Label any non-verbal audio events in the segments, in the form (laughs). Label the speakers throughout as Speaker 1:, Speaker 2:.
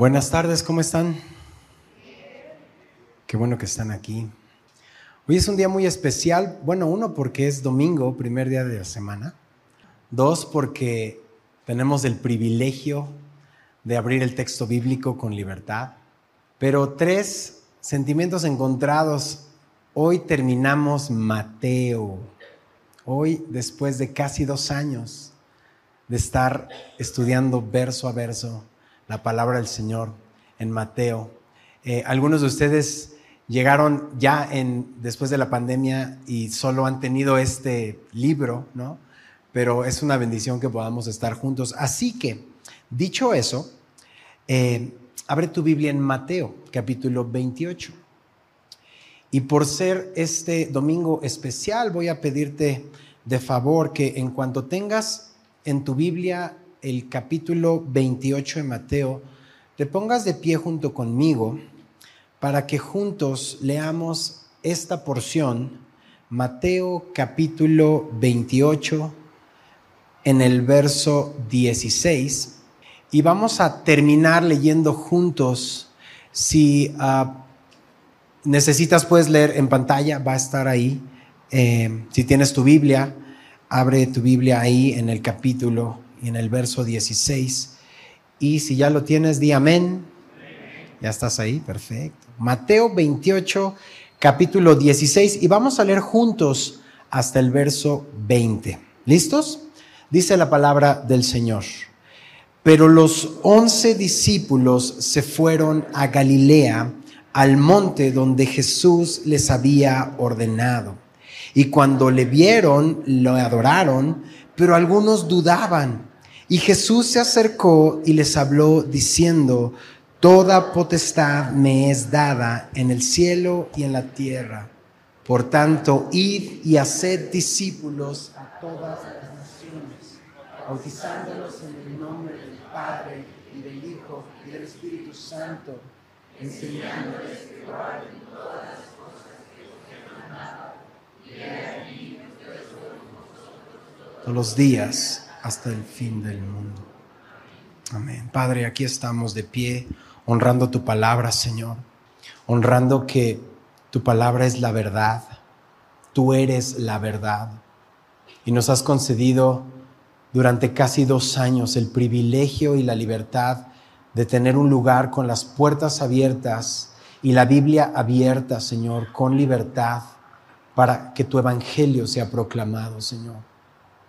Speaker 1: Buenas tardes, ¿cómo están? Qué bueno que están aquí. Hoy es un día muy especial. Bueno, uno porque es domingo, primer día de la semana. Dos porque tenemos el privilegio de abrir el texto bíblico con libertad. Pero tres, sentimientos encontrados. Hoy terminamos Mateo. Hoy, después de casi dos años de estar estudiando verso a verso la palabra del Señor en Mateo. Eh, algunos de ustedes llegaron ya después de la pandemia y solo han tenido este libro, ¿no? Pero es una bendición que podamos estar juntos. Así que, dicho eso, eh, abre tu Biblia en Mateo, capítulo 28. Y por ser este domingo especial, voy a pedirte de favor que en cuanto tengas en tu Biblia el capítulo 28 de Mateo, te pongas de pie junto conmigo para que juntos leamos esta porción, Mateo capítulo 28, en el verso 16, y vamos a terminar leyendo juntos. Si ah, necesitas, puedes leer en pantalla, va a estar ahí. Eh, si tienes tu Biblia, abre tu Biblia ahí en el capítulo y en el verso 16. Y si ya lo tienes, di amén. Ya estás ahí, perfecto. Mateo 28, capítulo 16, y vamos a leer juntos hasta el verso 20. ¿Listos? Dice la palabra del Señor. Pero los once discípulos se fueron a Galilea, al monte donde Jesús les había ordenado. Y cuando le vieron, lo adoraron, pero algunos dudaban. Y Jesús se acercó y les habló diciendo, Toda potestad me es dada en el cielo y en la tierra. Por tanto, id y haced discípulos a todas las naciones, bautizándolos en el nombre del Padre y del Hijo y del Espíritu Santo, enseñándoles que guarden todas las cosas que he todos los días hasta el fin del mundo. Amén. Padre, aquí estamos de pie, honrando tu palabra, Señor, honrando que tu palabra es la verdad, tú eres la verdad. Y nos has concedido durante casi dos años el privilegio y la libertad de tener un lugar con las puertas abiertas y la Biblia abierta, Señor, con libertad para que tu evangelio sea proclamado, Señor.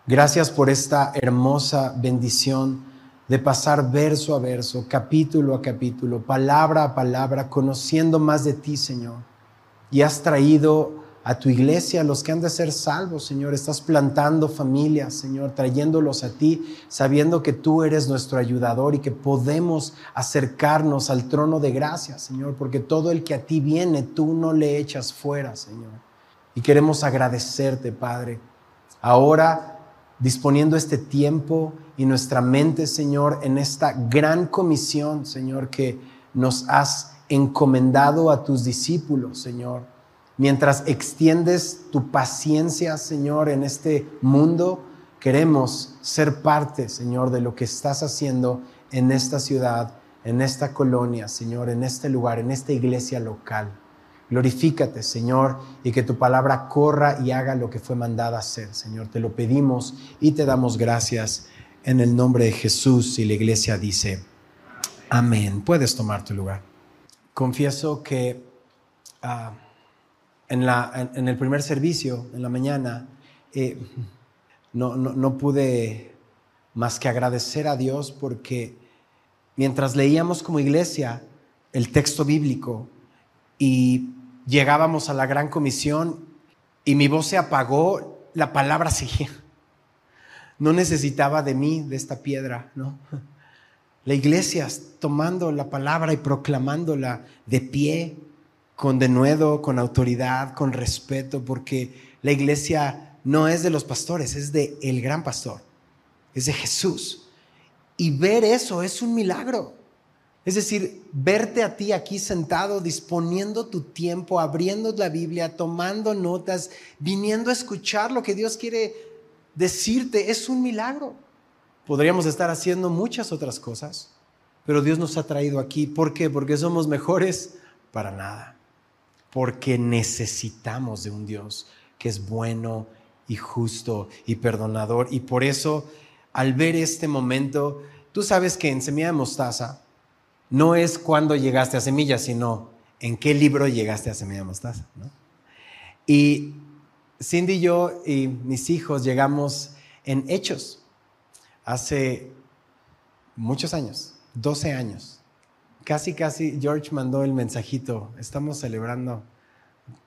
Speaker 1: Gracias por esta hermosa bendición de pasar verso a verso, capítulo a capítulo, palabra a palabra, conociendo más de ti, Señor. Y has traído a tu iglesia los que han de ser salvos, Señor. Estás plantando familias, Señor, trayéndolos a ti, sabiendo que tú eres nuestro ayudador y que podemos acercarnos al trono de gracia, Señor, porque todo el que a ti viene, tú no le echas fuera, Señor. Y queremos agradecerte, Padre. Ahora disponiendo este tiempo y nuestra mente, Señor, en esta gran comisión, Señor, que nos has encomendado a tus discípulos, Señor. Mientras extiendes tu paciencia, Señor, en este mundo, queremos ser parte, Señor, de lo que estás haciendo en esta ciudad, en esta colonia, Señor, en este lugar, en esta iglesia local. Glorifícate, Señor, y que tu palabra corra y haga lo que fue mandada hacer, Señor. Te lo pedimos y te damos gracias en el nombre de Jesús. Y la iglesia dice, amén. Puedes tomar tu lugar. Confieso que ah, en, el primer servicio, en la mañana, eh, no, no pude más que agradecer a Dios porque mientras leíamos como iglesia el texto bíblico y llegábamos a la gran comisión y mi voz se apagó, la palabra seguía. No necesitaba de mí, de esta piedra, ¿no? La iglesia tomando la palabra y proclamándola de pie, con denuedo, con autoridad, con respeto, porque la iglesia no es de los pastores, es de el gran pastor, es de Jesús. Y ver eso es un milagro. Es decir, verte a ti aquí sentado, disponiendo tu tiempo, abriendo la Biblia, tomando notas, viniendo a escuchar lo que Dios quiere decirte, es un milagro. Podríamos estar haciendo muchas otras cosas, pero Dios nos ha traído aquí. ¿Por qué? Porque somos mejores para nada. Porque necesitamos de un Dios que es bueno y justo y perdonador. Y por eso, al ver este momento, tú sabes que en Semilla de Mostaza no es cuando llegaste a Semilla, sino en qué libro llegaste a Semilla Mostaza. Y Cindy y yo y mis hijos llegamos en Hechos hace muchos años, 12 años. Casi, casi George mandó el mensajito. Estamos celebrando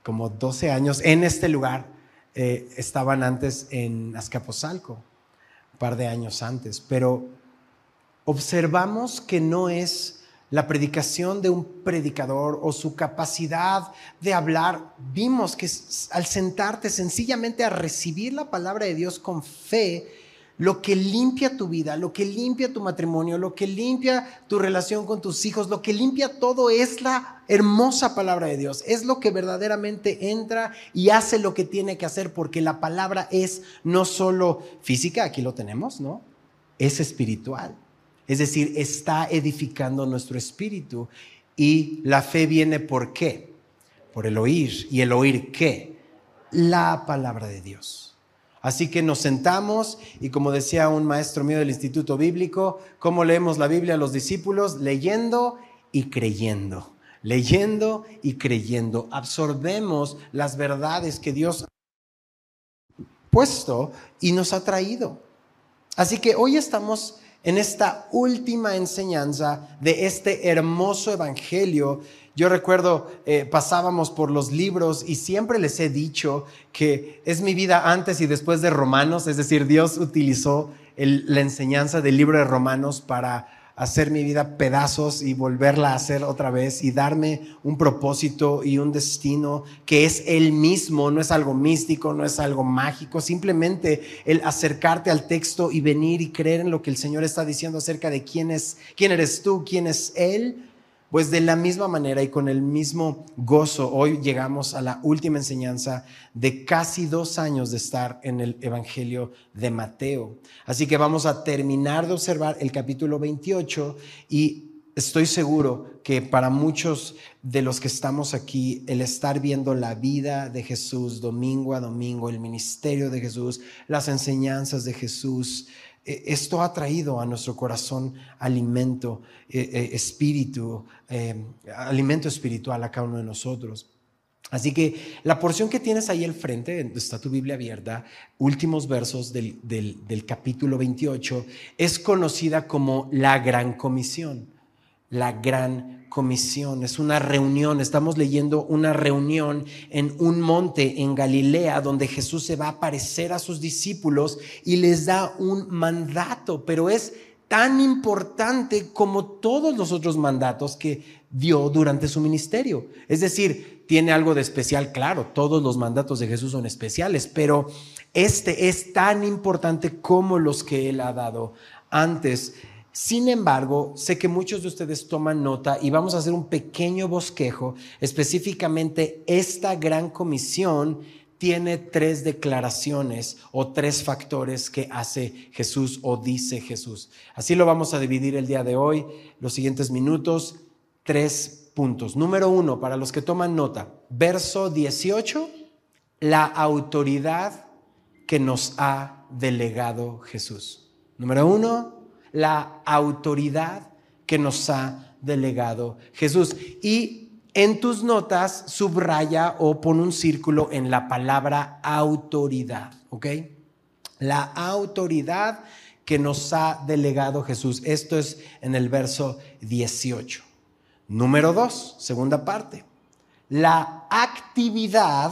Speaker 1: como 12 años en este lugar. Eh, estaban antes en Azcapotzalco, un par de años antes, pero observamos que no es la predicación de un predicador o su capacidad de hablar, vimos que al sentarte sencillamente a recibir la palabra de Dios con fe, lo que limpia tu vida, lo que limpia tu matrimonio, lo que limpia tu relación con tus hijos, lo que limpia todo es la hermosa palabra de Dios. Es lo que verdaderamente entra y hace lo que tiene que hacer porque la palabra es no solo física, aquí lo tenemos, ¿no? Es espiritual. Es decir, está edificando nuestro espíritu y la fe viene por qué? Por el oír. ¿Y el oír qué? La palabra de Dios. Así que nos sentamos y como decía un maestro mío del Instituto Bíblico, ¿cómo leemos la Biblia a los discípulos? Leyendo y creyendo. Leyendo y creyendo. Absorbemos las verdades que Dios ha puesto y nos ha traído. Así que hoy estamos en esta última enseñanza de este hermoso evangelio. Yo recuerdo, eh, pasábamos por los libros y siempre les he dicho que es mi vida antes y después de Romanos, es decir, Dios utilizó la enseñanza del libro de Romanos para hacer mi vida pedazos y volverla a hacer otra vez y darme un propósito y un destino que es el mismo, no es algo místico, no es algo mágico, simplemente el acercarte al texto y venir y creer en lo que el Señor está diciendo acerca de quién es, quién eres tú, quién es Él pues de la misma manera y con el mismo gozo, hoy llegamos a la última enseñanza de casi dos años de estar en el Evangelio de Mateo. Así que vamos a terminar de observar el capítulo 28 y estoy seguro que para muchos de los que estamos aquí, el estar viendo la vida de Jesús domingo a domingo, el ministerio de Jesús, las enseñanzas de Jesús, esto ha traído a nuestro corazón alimento, e, e, espíritu, alimento espiritual a cada uno de nosotros. Así que la porción que tienes ahí al frente, está tu Biblia abierta, últimos versos del, del capítulo 28, es conocida como la gran comisión. La gran comisión, es una reunión, estamos leyendo una reunión en un monte en Galilea donde Jesús se va a aparecer a sus discípulos y les da un mandato, pero es tan importante como todos los otros mandatos que dio durante su ministerio. Es decir, tiene algo de especial, claro, todos los mandatos de Jesús son especiales, pero este es tan importante como los que él ha dado antes. Sin embargo, sé que muchos de ustedes toman nota y vamos a hacer un pequeño bosquejo. Específicamente, esta gran comisión tiene tres declaraciones o tres factores que hace Jesús o dice Jesús. Así lo vamos a dividir el día de hoy, los siguientes minutos, tres puntos. Número uno, para los que toman nota, verso 18, la autoridad que nos ha delegado Jesús. Número uno, la autoridad que nos ha delegado Jesús. Y en tus notas subraya o pon un círculo en la palabra autoridad, ¿ok? La autoridad que nos ha delegado Jesús. Esto es en el verso 18. Número dos, segunda parte. La actividad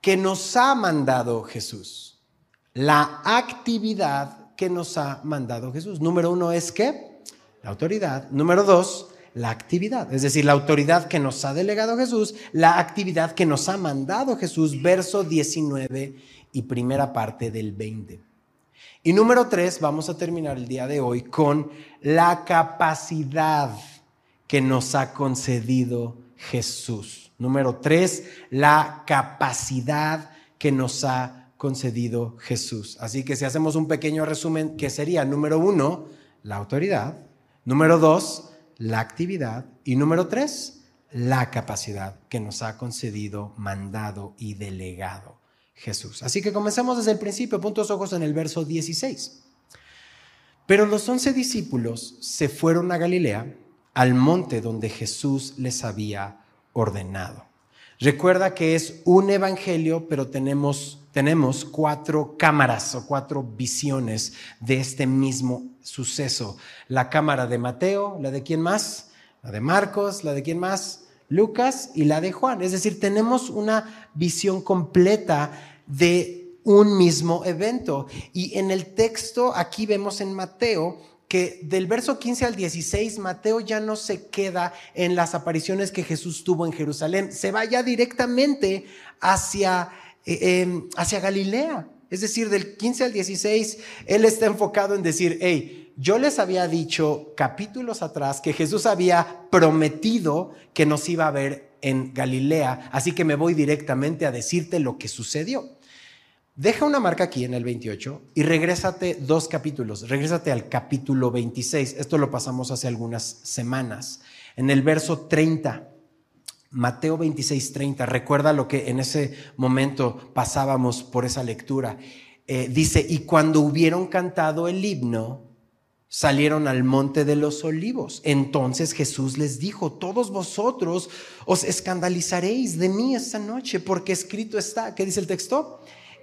Speaker 1: que nos ha mandado Jesús. La actividad que nos ha mandado Jesús. Número uno es que la autoridad. Número dos, la actividad. Es decir, la autoridad que nos ha delegado Jesús, la actividad que nos ha mandado Jesús, verso 19 y primera parte del 20. Y número tres, vamos a terminar el día de hoy con la capacidad que nos ha concedido Jesús. Número tres, la capacidad que nos ha concedido Jesús. Así que si hacemos un pequeño resumen, que sería número uno, la autoridad, Número dos, la actividad. Y número tres, la capacidad que nos ha concedido, mandado y delegado Jesús. Así que comencemos desde el principio, puntos ojos en el verso 16. Pero los once discípulos se fueron a Galilea, al monte donde Jesús les había ordenado. Recuerda que es un evangelio, pero tenemos, tenemos cuatro cámaras o cuatro visiones de este mismo suceso. La cámara de Mateo, la de quién más, la de Marcos, la de quién más, Lucas y la de Juan. Es decir, tenemos una visión completa de un mismo evento. Y en el texto, aquí vemos en Mateo, que del verso 15 al 16, Mateo ya no se queda en las apariciones que Jesús tuvo en Jerusalén, se va ya directamente hacia, eh, em, hacia Galilea. Es decir, del 15 al 16, él está enfocado en decir, hey, yo les había dicho capítulos atrás que Jesús había prometido que nos iba a ver en Galilea, así que me voy directamente a decirte lo que sucedió. Deja una marca aquí en el 28 y regrésate dos capítulos. Regrésate al capítulo 26. Esto lo pasamos hace algunas semanas. En el verso 30, Mateo 26, 30. Recuerda lo que en ese momento pasábamos por esa lectura. Eh, dice, y cuando hubieron cantado el himno, salieron al monte de los olivos. Entonces Jesús les dijo, todos vosotros os escandalizaréis de mí esta noche, porque escrito está, ¿qué dice el texto?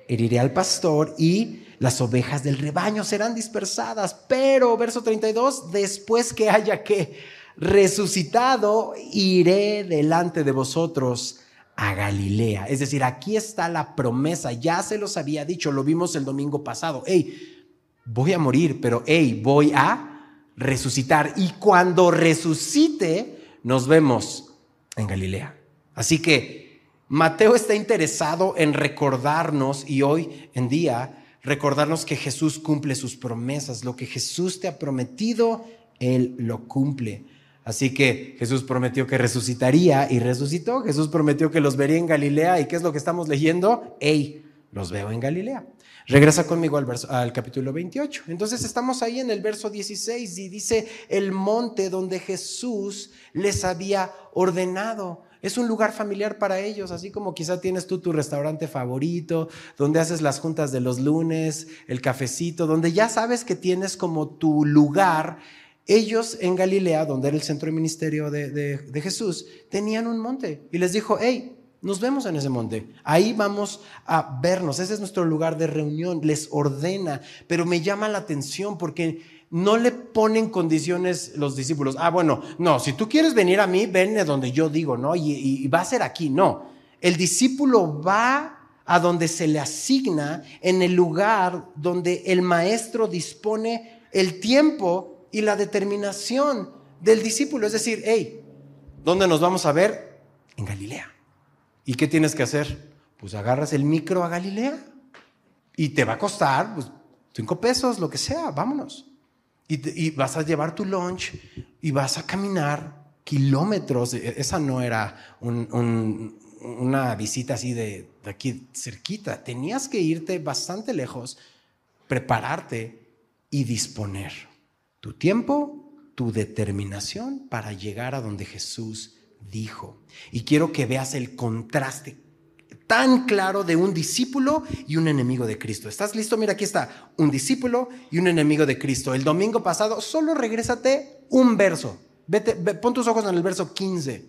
Speaker 1: heriré al pastor y las ovejas del rebaño serán dispersadas. Pero, verso 32, después que haya que resucitado, iré delante de vosotros a Galilea. Es decir, aquí está la promesa, ya se los había dicho, lo vimos el domingo pasado. Hey, voy a morir, pero hey, voy a resucitar. Y cuando resucite, nos vemos en Galilea. Así que Mateo está interesado en recordarnos y hoy en día recordarnos que Jesús cumple sus promesas. Lo que Jesús te ha prometido, Él lo cumple. Así que Jesús prometió que resucitaría y resucitó. Jesús prometió que los vería en Galilea. ¿Y qué es lo que estamos leyendo? ¡Ey! Los veo en Galilea. Regresa conmigo al, al capítulo 28. Entonces estamos ahí en el verso 16 y dice el monte donde Jesús les había ordenado. Es un lugar familiar para ellos, así como quizá tienes tú tu restaurante favorito, donde haces las juntas de los lunes, el cafecito, donde ya sabes que tienes como tu lugar. Ellos en Galilea, donde era el centro de ministerio de, Jesús, tenían un monte y les dijo, hey, nos vemos en ese monte. Ahí vamos a vernos. Ese es nuestro lugar de reunión. Les ordena. Pero me llama la atención porque no le ponen condiciones los discípulos. Ah, bueno, no, si tú quieres venir a mí, ven a donde yo digo, ¿no? Y, va a ser aquí, no. El discípulo va a donde se le asigna, en el lugar donde el maestro dispone el tiempo y la determinación del discípulo. Es decir, hey, ¿dónde nos vamos a ver? En Galilea. ¿Y qué tienes que hacer? Pues agarras el micro a Galilea y te va a costar pues, cinco pesos, lo que sea, vámonos. Y, vas a llevar tu lunch y vas a caminar kilómetros. E, esa no era una visita así de, de aquí cerquita. Tenías que irte bastante lejos, prepararte y disponer tu tiempo, tu determinación para llegar a donde Jesús dijo. Y quiero que veas el contraste tan claro de un discípulo y un enemigo de Cristo. ¿Estás listo? Mira, aquí está, un discípulo y un enemigo de Cristo. El domingo pasado, solo regrésate un verso. Vete, pon tus ojos en el verso 15.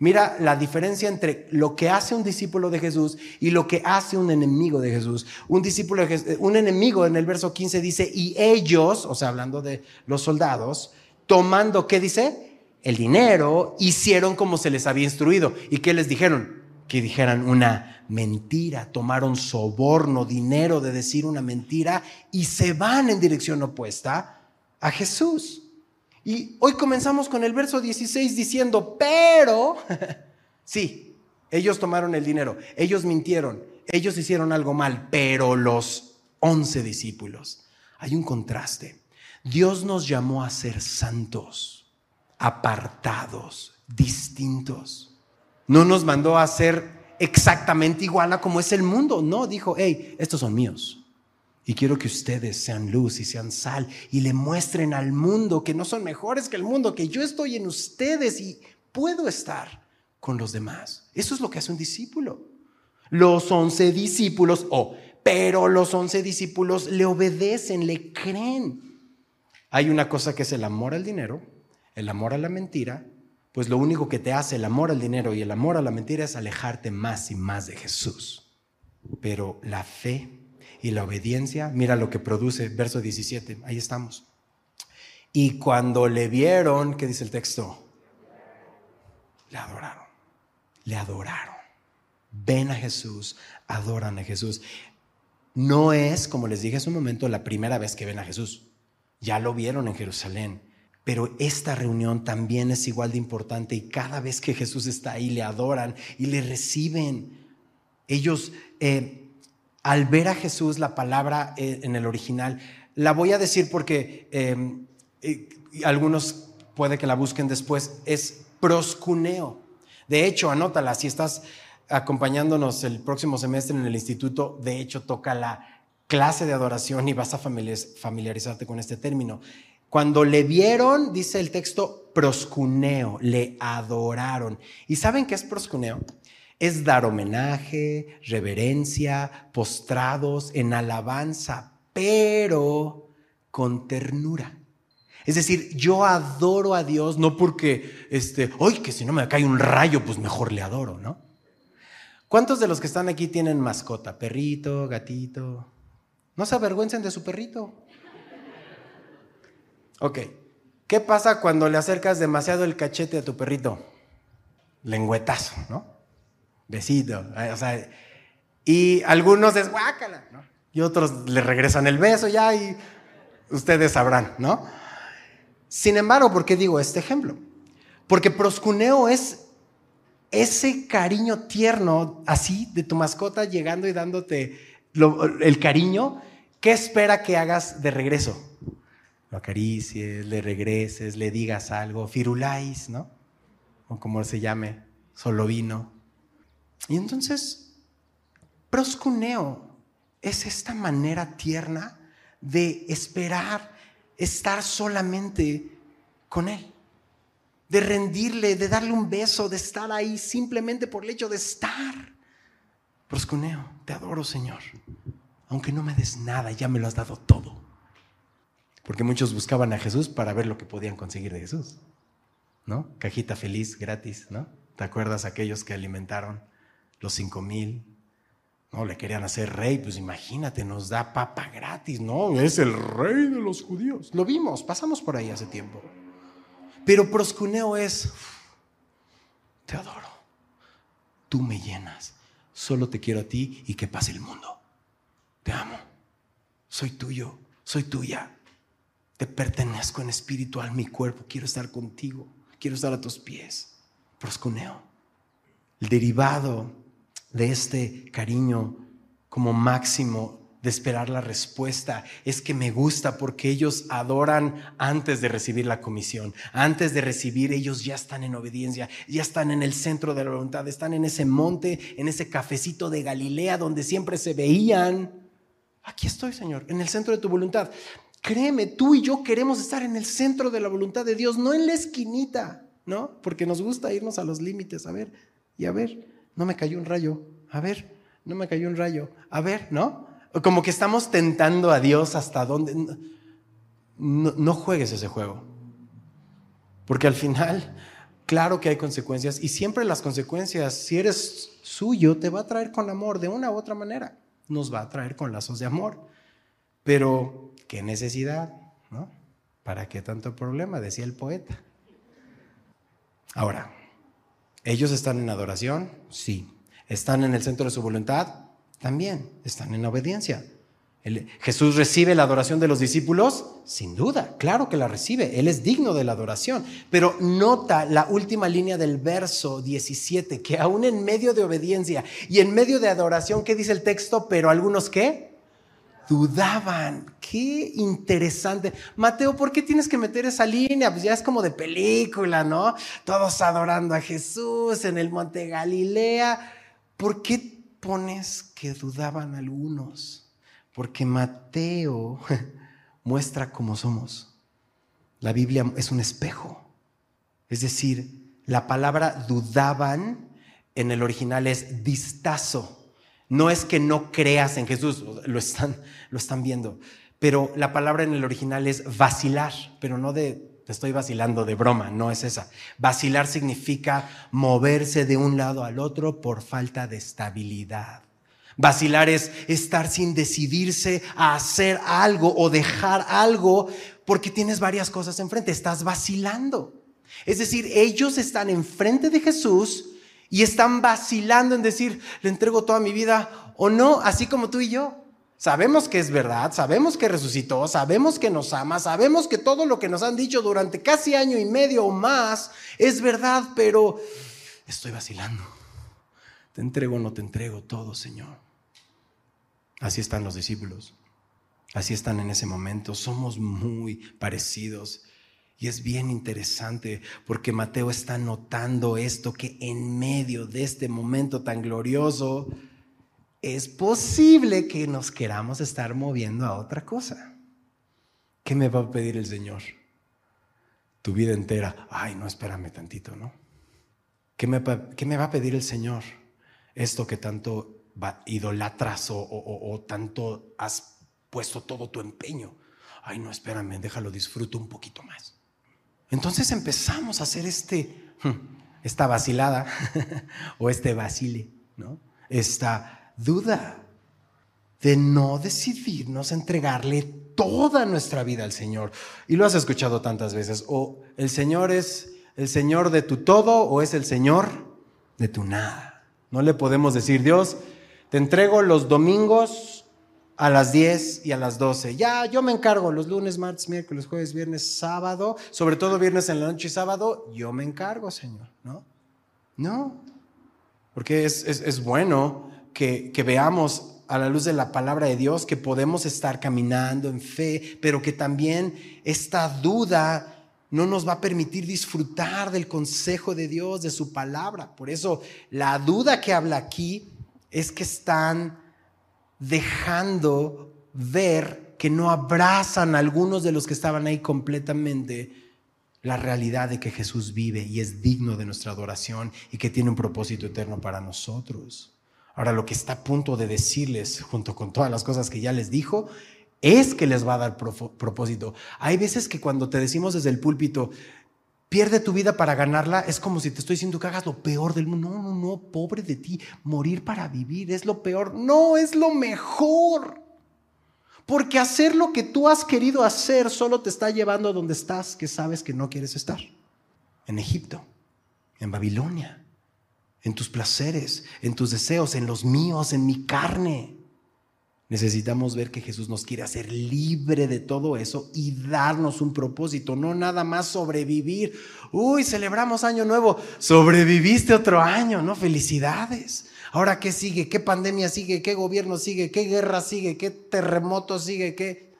Speaker 1: Mira la diferencia entre lo que hace un discípulo de Jesús y lo que hace un enemigo de Jesús. Un discípulo, de un enemigo en el verso 15 dice, y ellos, o sea, hablando de los soldados, tomando, ¿qué dice? El dinero, hicieron como se les había instruido. ¿Y qué les dijeron? que dijeran una mentira, tomaron soborno, dinero de decir una mentira y se van en dirección opuesta a Jesús. Y hoy comenzamos con el verso 16 diciendo, pero, (laughs) sí, ellos tomaron el dinero, ellos mintieron, ellos hicieron algo mal, pero los once discípulos, hay un contraste. Dios nos llamó a ser santos, apartados, distintos. No nos mandó a ser exactamente igual a como es el mundo. No, dijo, hey, estos son míos. Y quiero que ustedes sean luz y sean sal y le muestren al mundo que no son mejores que el mundo, que yo estoy en ustedes y puedo estar con los demás. Eso es lo que hace un discípulo. Los once discípulos, oh, pero los once discípulos le obedecen, le creen. Hay una cosa que es el amor al dinero, el amor a la mentira, pues lo único que te hace el amor al dinero y el amor a la mentira es alejarte más y más de Jesús. Pero la fe y la obediencia, mira lo que produce, verso 17, ahí estamos. Y cuando le vieron, ¿qué dice el texto? Le adoraron, le adoraron. Ven a Jesús, adoran a Jesús. No es, como les dije hace un momento, la primera vez que ven a Jesús. Ya lo vieron en Jerusalén. Pero esta reunión también es igual de importante y cada vez que Jesús está ahí le adoran y le reciben. Ellos eh, al ver a Jesús, la palabra eh, en el original, la voy a decir porque em, eh, algunos puede que la busquen después, es proscuneo. De hecho, anótala, si estás acompañándonos el próximo semestre en el instituto, de hecho toca la clase de adoración y vas a familiarizarte con este término. Cuando le vieron, dice el texto, proscuneo, le adoraron. ¿Y saben qué es proscuneo? Es dar homenaje, reverencia, postrados en alabanza, pero con ternura. Es decir, yo adoro a Dios no porque, este, hoy que si no me cae un rayo, pues mejor le adoro, ¿no? ¿Cuántos de los que están aquí tienen mascota? Perrito, gatito. No se avergüencen de su perrito. Ok. ¿Qué pasa cuando le acercas demasiado el cachete a tu perrito? Lengüetazo, ¿no? Besito. O sea, y algunos es guácala, ¿no? Y otros le regresan el beso ya y ustedes sabrán, ¿no? Sin embargo, ¿por qué digo este ejemplo? Porque proscuneo es ese cariño tierno, así, de tu mascota llegando y dándote el cariño, ¿qué espera que hagas de regreso? Lo acaricies, le regreses, le digas algo, firuláis, ¿no? O como se llame, solo vino. Y entonces, proscuneo es esta manera tierna de esperar estar solamente con Él, de rendirle, de darle un beso, de estar ahí simplemente por el hecho de estar. Proscuneo, te adoro Señor, aunque no me des nada, ya me lo has dado todo. Porque muchos buscaban a Jesús para ver lo que podían conseguir de Jesús. ¿No? Cajita feliz, gratis, ¿no? ¿Te acuerdas aquellos que alimentaron los cinco mil. No, le querían hacer rey, pues imagínate, nos da papa gratis, no, es el rey de los judíos. Lo vimos, pasamos por ahí hace tiempo. Pero proscuneo es, te adoro, tú me llenas, solo te quiero a ti y que pase el mundo. Te amo, soy tuyo, soy tuya, te pertenezco en espiritual, mi cuerpo, quiero estar contigo, quiero estar a tus pies. Proscuneo. El derivado de este cariño como máximo de esperar la respuesta es que me gusta porque ellos adoran antes de recibir la comisión. Antes de recibir, ellos ya están en obediencia, ya están en el centro de la voluntad, están en ese monte, en ese cafecito de Galilea donde siempre se veían. Aquí estoy, Señor, en el centro de tu voluntad. Créeme, tú y yo queremos estar en el centro de la voluntad de Dios, no en la esquinita, ¿no? Porque nos gusta irnos a los límites, a ver, y a ver no me cayó un rayo, a ver, no me cayó un rayo, a ver, ¿no? Como que estamos tentando a Dios hasta dónde. No, no juegues ese juego. Porque al final, claro que hay consecuencias y siempre las consecuencias, si eres suyo, te va a traer con amor de una u otra manera. Nos va a traer con lazos de amor. Pero, ¿qué necesidad? ¿No? ¿Para qué tanto problema? Decía el poeta. Ahora, ¿Ellos están en adoración? Sí. ¿Están en el centro de su voluntad? También. ¿Están en obediencia? ¿Jesús recibe la adoración de los discípulos? Sin duda, claro que la recibe. Él es digno de la adoración. Pero nota la última línea del verso 17, que aún en medio de obediencia y en medio de adoración, ¿qué dice el texto? Pero algunos qué? Dudaban. Qué interesante. Mateo, ¿por qué tienes que meter esa línea? Pues ya es como de película, ¿no? Todos adorando a Jesús en el monte Galilea. ¿Por qué pones que dudaban algunos? Porque Mateo (laughs) muestra cómo somos. La Biblia es un espejo. Es decir, la palabra dudaban en el original es distazo. No es que no creas en Jesús, lo están, lo están viendo. Pero la palabra en el original es vacilar, pero no de te estoy vacilando de broma, no es esa. Vacilar significa moverse de un lado al otro por falta de estabilidad. Vacilar es estar sin decidirse a hacer algo o dejar algo porque tienes varias cosas enfrente, estás vacilando. Es decir, ellos están enfrente de Jesús y están vacilando en decir, le entrego toda mi vida o no, así como tú y yo. Sabemos que es verdad, sabemos que resucitó, sabemos que nos ama, sabemos que todo lo que nos han dicho durante casi año y medio o más es verdad, pero estoy vacilando. Te entrego o no te entrego todo, Señor. Así están los discípulos. Así están en ese momento. Somos muy parecidos. Y es bien interesante porque Mateo está notando esto, que en medio de este momento tan glorioso, es posible que nos queramos estar moviendo a otra cosa. ¿Qué me va a pedir el Señor? Tu vida entera. Ay, no, espérame tantito, ¿no? ¿Qué me, qué me va a pedir el Señor? Esto que tanto idolatras o, tanto has puesto todo tu empeño. Ay, no, espérame, déjalo, disfruto un poquito más. Entonces empezamos a hacer este, hmm, esta vacilada (laughs) o este vacile, ¿no? Esta duda de no decidirnos entregarle toda nuestra vida al Señor. Y lo has escuchado tantas veces. O el Señor es el Señor de tu todo o es el Señor de tu nada. No le podemos decir, Dios, te entrego los domingos a las 10 y a las 12. Ya, yo me encargo los lunes, martes, miércoles, jueves, viernes, sábado, sobre todo viernes en la noche y sábado, yo me encargo, Señor, ¿no? No, porque es, es, bueno que, que veamos a la luz de la palabra de Dios que podemos estar caminando en fe, pero que también esta duda no nos va a permitir disfrutar del consejo de Dios, de su palabra. Por eso la duda que habla aquí es que están dejando ver que no abrazan a algunos de los que estaban ahí completamente la realidad de que Jesús vive y es digno de nuestra adoración y que tiene un propósito eterno para nosotros. Ahora lo que está a punto de decirles, junto con todas las cosas que ya les dijo, es que les va a dar propósito. Hay veces que cuando te decimos desde el púlpito, pierde tu vida para ganarla, es como si te estoy diciendo que hagas lo peor del mundo. No, no, no, pobre de ti. Morir para vivir es lo peor. No, es lo mejor. Porque hacer lo que tú has querido hacer solo te está llevando a donde estás, que sabes que no quieres estar. En Egipto, en Babilonia, en tus placeres, en tus deseos, en los míos, en mi carne. Necesitamos ver que Jesús nos quiere hacer libre de todo eso y darnos un propósito, no nada más sobrevivir. Uy, celebramos año nuevo, sobreviviste otro año, ¿no? Felicidades. Ahora, ¿qué sigue? ¿Qué pandemia sigue? ¿Qué gobierno sigue? ¿Qué guerra sigue? ¿Qué terremoto sigue? ¿Qué?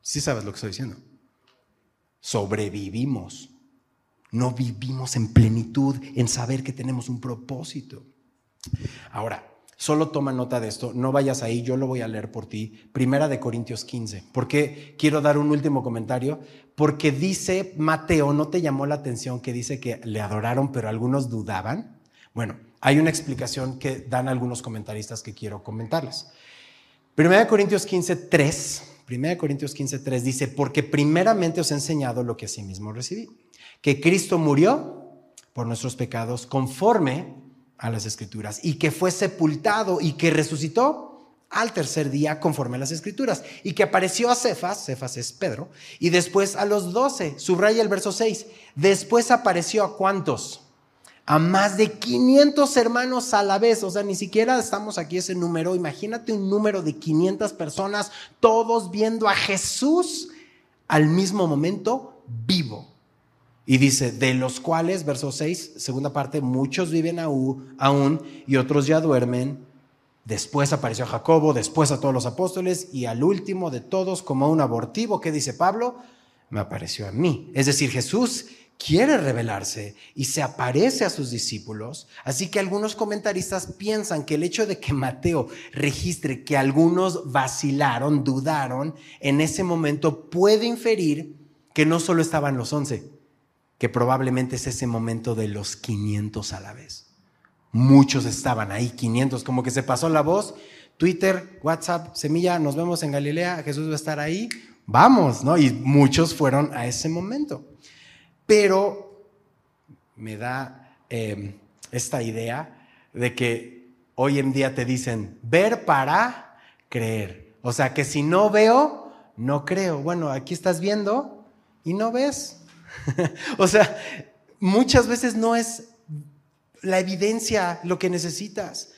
Speaker 1: Sí sabes lo que estoy diciendo. Sobrevivimos. No vivimos en plenitud, en saber que tenemos un propósito. Ahora, Solo toma nota de esto, no vayas ahí, yo lo voy a leer por ti. Primera de Corintios 15. Porque quiero dar un último comentario? Porque dice Mateo, ¿no te llamó la atención que dice que le adoraron, pero algunos dudaban? Bueno, hay una explicación que dan algunos comentaristas que quiero comentarles. Primera de Corintios 15, 3. Primera de Corintios 15, 3 dice, porque primeramente os he enseñado lo que asimismo recibí, que Cristo murió por nuestros pecados conforme a las escrituras y que fue sepultado y que resucitó al tercer día conforme a las escrituras y que apareció a Cefas, Cefas es Pedro, y después a los doce, subraya el verso 6, después apareció a cuántos? A más de 500 hermanos a la vez, o sea, ni siquiera estamos aquí ese número, imagínate un número de 500 personas, todos viendo a Jesús al mismo momento vivo. Y dice, de los cuales, verso 6, segunda parte, muchos viven aún y otros ya duermen. Después apareció a Jacobo, después a todos los apóstoles y al último de todos como un abortivo, ¿qué dice Pablo? Me apareció a mí. Es decir, Jesús quiere revelarse y se aparece a sus discípulos. Así que algunos comentaristas piensan que el hecho de que Mateo registre que algunos vacilaron, dudaron, en ese momento puede inferir que no solo estaban los once, que probablemente es ese momento de los 500 a la vez. Muchos estaban ahí, 500, como que se pasó la voz. Twitter, WhatsApp, Semilla, nos vemos en Galilea, Jesús va a estar ahí, vamos, ¿no? Y muchos fueron a ese momento. Pero me da eh, esta idea de que hoy en día te dicen ver para creer. O sea que si no veo, no creo. Bueno, aquí estás viendo y no ves. (laughs) o sea, muchas veces no es la evidencia lo que necesitas.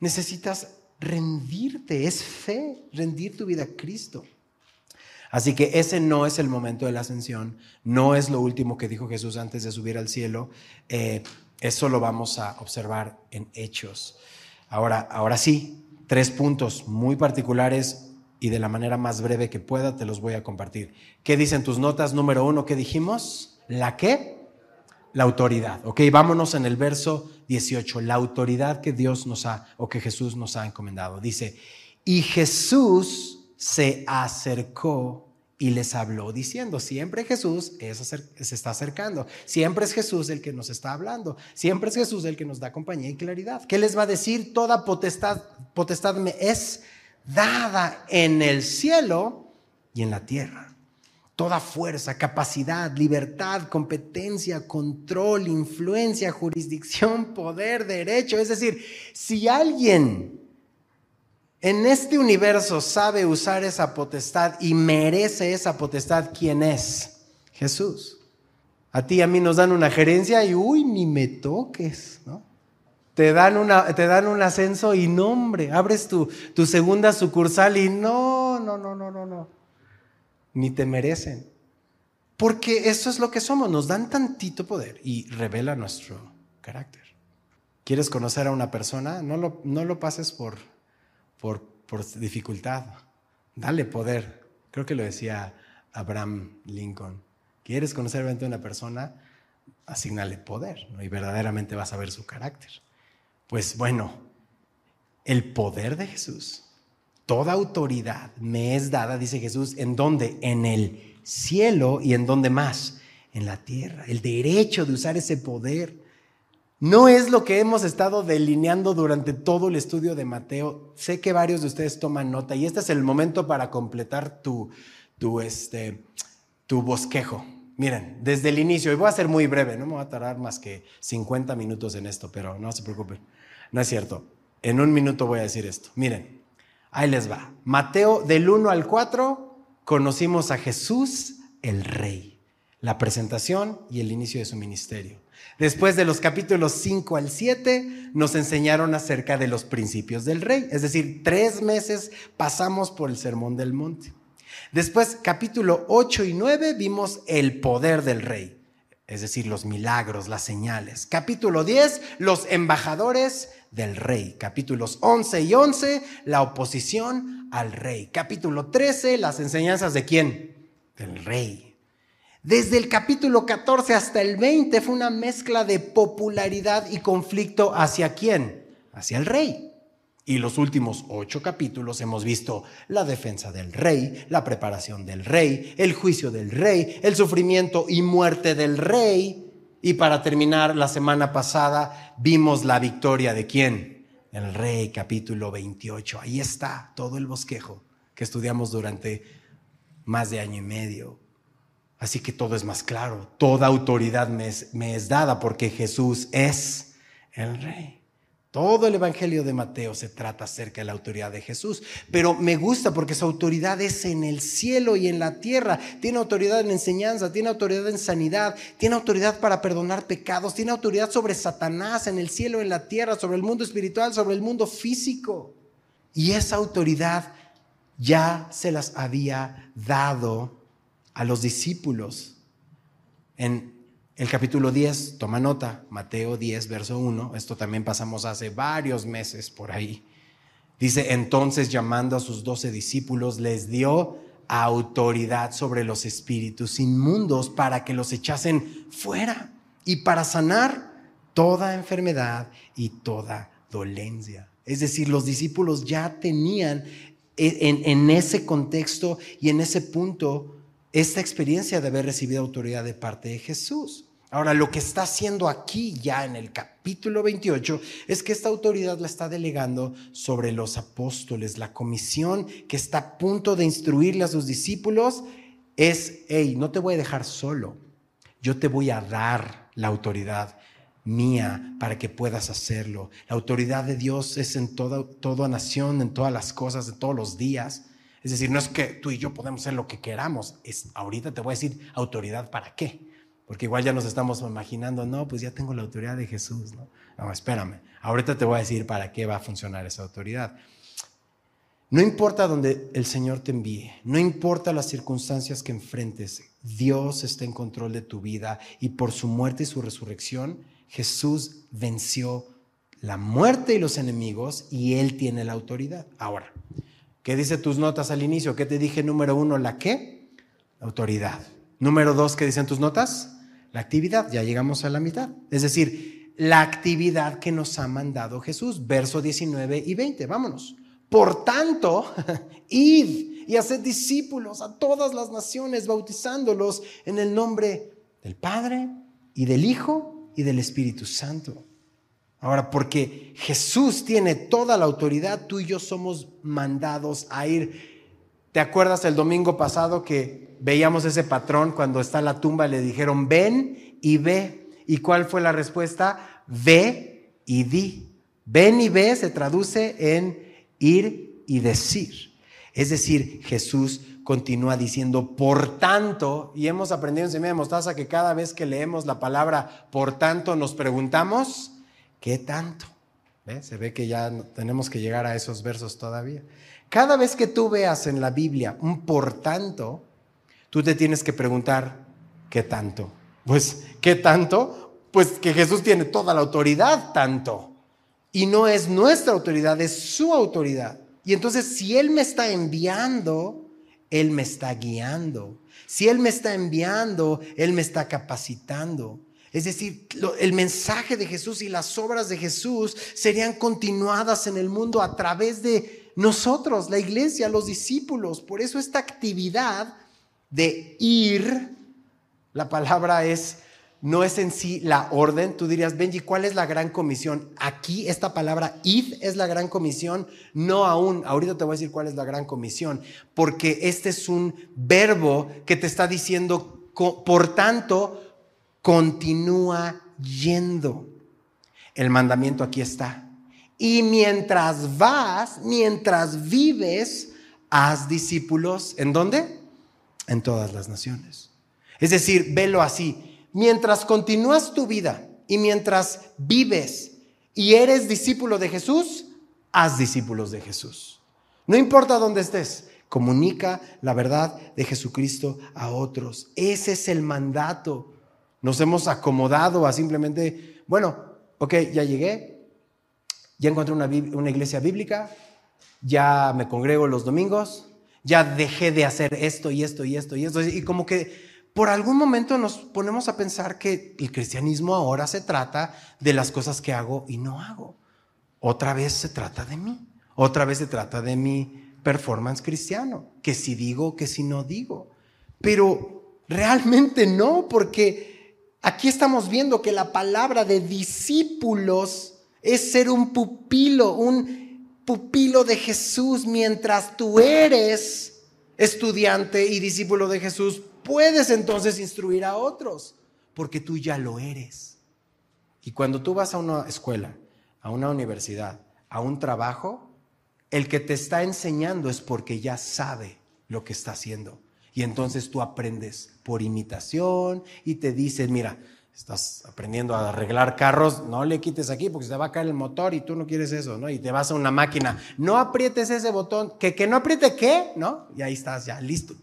Speaker 1: Necesitas rendirte, es fe, rendir tu vida a Cristo. Así que ese no es el momento de la ascensión, no es lo último que dijo Jesús antes de subir al cielo. Eh, eso lo vamos a observar en hechos. Ahora, ahora sí, tres puntos muy particulares y de la manera más breve que pueda te los voy a compartir. ¿Qué dicen tus notas? Número uno, ¿qué dijimos? ¿La qué? La autoridad. Ok, vámonos en el verso 18. La autoridad que Dios nos ha o que Jesús nos ha encomendado. Dice, y Jesús se acercó y les habló diciendo, siempre Jesús se está acercando, siempre es Jesús el que nos está hablando, siempre es Jesús el que nos da compañía y claridad. ¿Qué les va a decir? Toda potestad, potestad me es dada en el cielo y en la tierra. Toda fuerza, capacidad, libertad, competencia, control, influencia, jurisdicción, poder, derecho. Es decir, si alguien en este universo sabe usar esa potestad y merece esa potestad, ¿quién es? Jesús. A ti y a mí nos dan una gerencia y uy, ni me toques, ¿no? Te dan, una, te dan un ascenso y nombre, abres tu, tu segunda sucursal y no, no, no, no, no, no. Ni te merecen. Porque eso es lo que somos, nos dan tantito poder y revela nuestro carácter. ¿Quieres conocer a una persona? No lo, no lo pases por por, dificultad. Dale poder. Creo que lo decía Abraham Lincoln. ¿Quieres conocer a una persona? Asignale poder y verdaderamente vas a ver su carácter. Pues bueno, el poder de Jesús, toda autoridad me es dada, dice Jesús, ¿en dónde? En el cielo y en dónde más? En la tierra. El derecho de usar ese poder. No es lo que hemos estado delineando durante todo el estudio de Mateo. Sé que varios de ustedes toman nota y este es el momento para completar tu, tu, este, tu bosquejo. Miren, desde el inicio, y voy a ser muy breve, no me voy a tardar más que 50 minutos en esto, pero no se preocupen, no es cierto. En un minuto voy a decir esto. Miren, ahí les va. Mateo del 1 al 4, conocimos a Jesús el Rey, la presentación y el inicio de su ministerio. Después de los capítulos 5 al 7 nos enseñaron acerca de los principios del rey, es decir, tres meses pasamos por el Sermón del Monte. Después, capítulo 8 y 9 vimos el poder del rey, es decir, los milagros, las señales. Capítulo 10, los embajadores del rey. Capítulos 11 y 11, la oposición al rey. Capítulo 13, las enseñanzas de quién? Del rey. Desde el capítulo 14 hasta el 20 fue una mezcla de popularidad y conflicto hacia quién? Hacia el rey. Y los últimos ocho capítulos hemos visto la defensa del rey, la preparación del rey, el juicio del rey, el sufrimiento y muerte del rey. Y para terminar, la semana pasada vimos la victoria de quién? El rey, capítulo 28. Ahí está todo el bosquejo que estudiamos durante más de año y medio. Así que todo es más claro. Toda autoridad me es, dada porque Jesús es el Rey. Todo el Evangelio de Mateo se trata acerca de la autoridad de Jesús, pero me gusta porque su autoridad es en el cielo y en la tierra. Tiene autoridad en enseñanza, tiene autoridad en sanidad, tiene autoridad para perdonar pecados, tiene autoridad sobre Satanás en el cielo, en la tierra, sobre el mundo espiritual, sobre el mundo físico. Y esa autoridad ya se las había dado a los discípulos. En el capítulo 10, toma nota, Mateo 10, verso 1, esto también pasamos hace varios meses por ahí. Dice, entonces llamando a sus doce discípulos, les dio autoridad sobre los espíritus inmundos para que los echasen fuera y para sanar toda enfermedad y toda dolencia. Es decir, los discípulos ya tenían en, en, ese contexto y en ese punto esta experiencia de haber recibido autoridad de parte de Jesús. Ahora, lo que está haciendo aquí ya en el capítulo 28 es que esta autoridad la está delegando sobre los apóstoles. La comisión que está a punto de instruirle a sus discípulos es, hey, no te voy a dejar solo, yo te voy a dar la autoridad mía para que puedas hacerlo. La autoridad de Dios es en toda, toda nación, en todas las cosas, en todos los días. Es decir, no es que tú y yo podemos hacer lo que queramos. Es, ahorita te voy a decir autoridad para qué. Porque igual ya nos estamos imaginando, no, pues ya tengo la autoridad de Jesús, ¿no? No, espérame. Ahorita te voy a decir para qué va a funcionar esa autoridad. No importa donde el Señor te envíe, no importa las circunstancias que enfrentes, Dios está en control de tu vida y por su muerte y su resurrección, Jesús venció la muerte y los enemigos y Él tiene la autoridad. Ahora, ¿qué dice tus notas al inicio? ¿Qué te dije número uno? ¿La qué? La autoridad. Número dos, ¿qué dicen tus notas? La actividad, ya llegamos a la mitad. Es decir, la actividad que nos ha mandado Jesús, verso 19 y 20, vámonos. Por tanto, (laughs) id y haced discípulos a todas las naciones, bautizándolos en el nombre del Padre y del Hijo y del Espíritu Santo. Ahora, porque Jesús tiene toda la autoridad, tú y yo somos mandados a ir. ¿Te acuerdas el domingo pasado que veíamos ese patrón cuando está la tumba, le dijeron, ven y ve. ¿Y cuál fue la respuesta? Ve y di. Ven y ve se traduce en ir y decir. Es decir, Jesús continúa diciendo, por tanto, y hemos aprendido en Semilla de Mostaza que cada vez que leemos la palabra por tanto nos preguntamos, ¿qué tanto? Se ve que ya tenemos que llegar a esos versos todavía. Cada vez que tú veas en la Biblia un por tanto, tú te tienes que preguntar, ¿qué tanto? Pues, ¿qué tanto? Pues que Jesús tiene toda la autoridad, tanto. Y no es nuestra autoridad, es su autoridad. Y entonces, si Él me está enviando, Él me está guiando. Si Él me está enviando, Él me está capacitando. Es decir, el mensaje de Jesús y las obras de Jesús serían continuadas en el mundo a través de nosotros, la iglesia, los discípulos. Por eso esta actividad de ir, la palabra es, no es en sí la orden. Tú dirías, Benji, ¿cuál es la gran comisión? Aquí esta palabra id es la gran comisión, no aún. Ahorita te voy a decir cuál es la gran comisión, porque este es un verbo que te está diciendo, por tanto, continúa yendo. El mandamiento aquí está. Y mientras vas, mientras vives, haz discípulos. ¿En dónde? en todas las naciones. Es decir, velo así, mientras continúas tu vida y mientras vives y eres discípulo de Jesús, haz discípulos de Jesús. No importa dónde estés, comunica la verdad de Jesucristo a otros. Ese es el mandato. Nos hemos acomodado a simplemente, bueno, ok, ya llegué, ya encontré una, iglesia bíblica, ya me congrego los domingos, ya dejé de hacer esto y esto y esto y esto. Y como que por algún momento nos ponemos a pensar que el cristianismo ahora se trata de las cosas que hago y no hago. Otra vez se trata de mí. Otra vez se trata de mi performance cristiano. Que si digo, que si no digo. Pero realmente no, porque aquí estamos viendo que la palabra de discípulos es ser un pupilo, un pupilo de Jesús mientras tú eres estudiante y discípulo de Jesús, puedes entonces instruir a otros, porque tú ya lo eres. Y cuando tú vas a una escuela, a una universidad, a un trabajo, el que te está enseñando es porque ya sabe lo que está haciendo. Y entonces tú aprendes por imitación y te dicen, mira, estás aprendiendo a arreglar carros, no le quites aquí porque se te va a caer el motor y tú no quieres eso, ¿no? Y te vas a una máquina, no aprietes ese botón, que, que no apriete qué, ¿no? Y ahí estás ya, listo.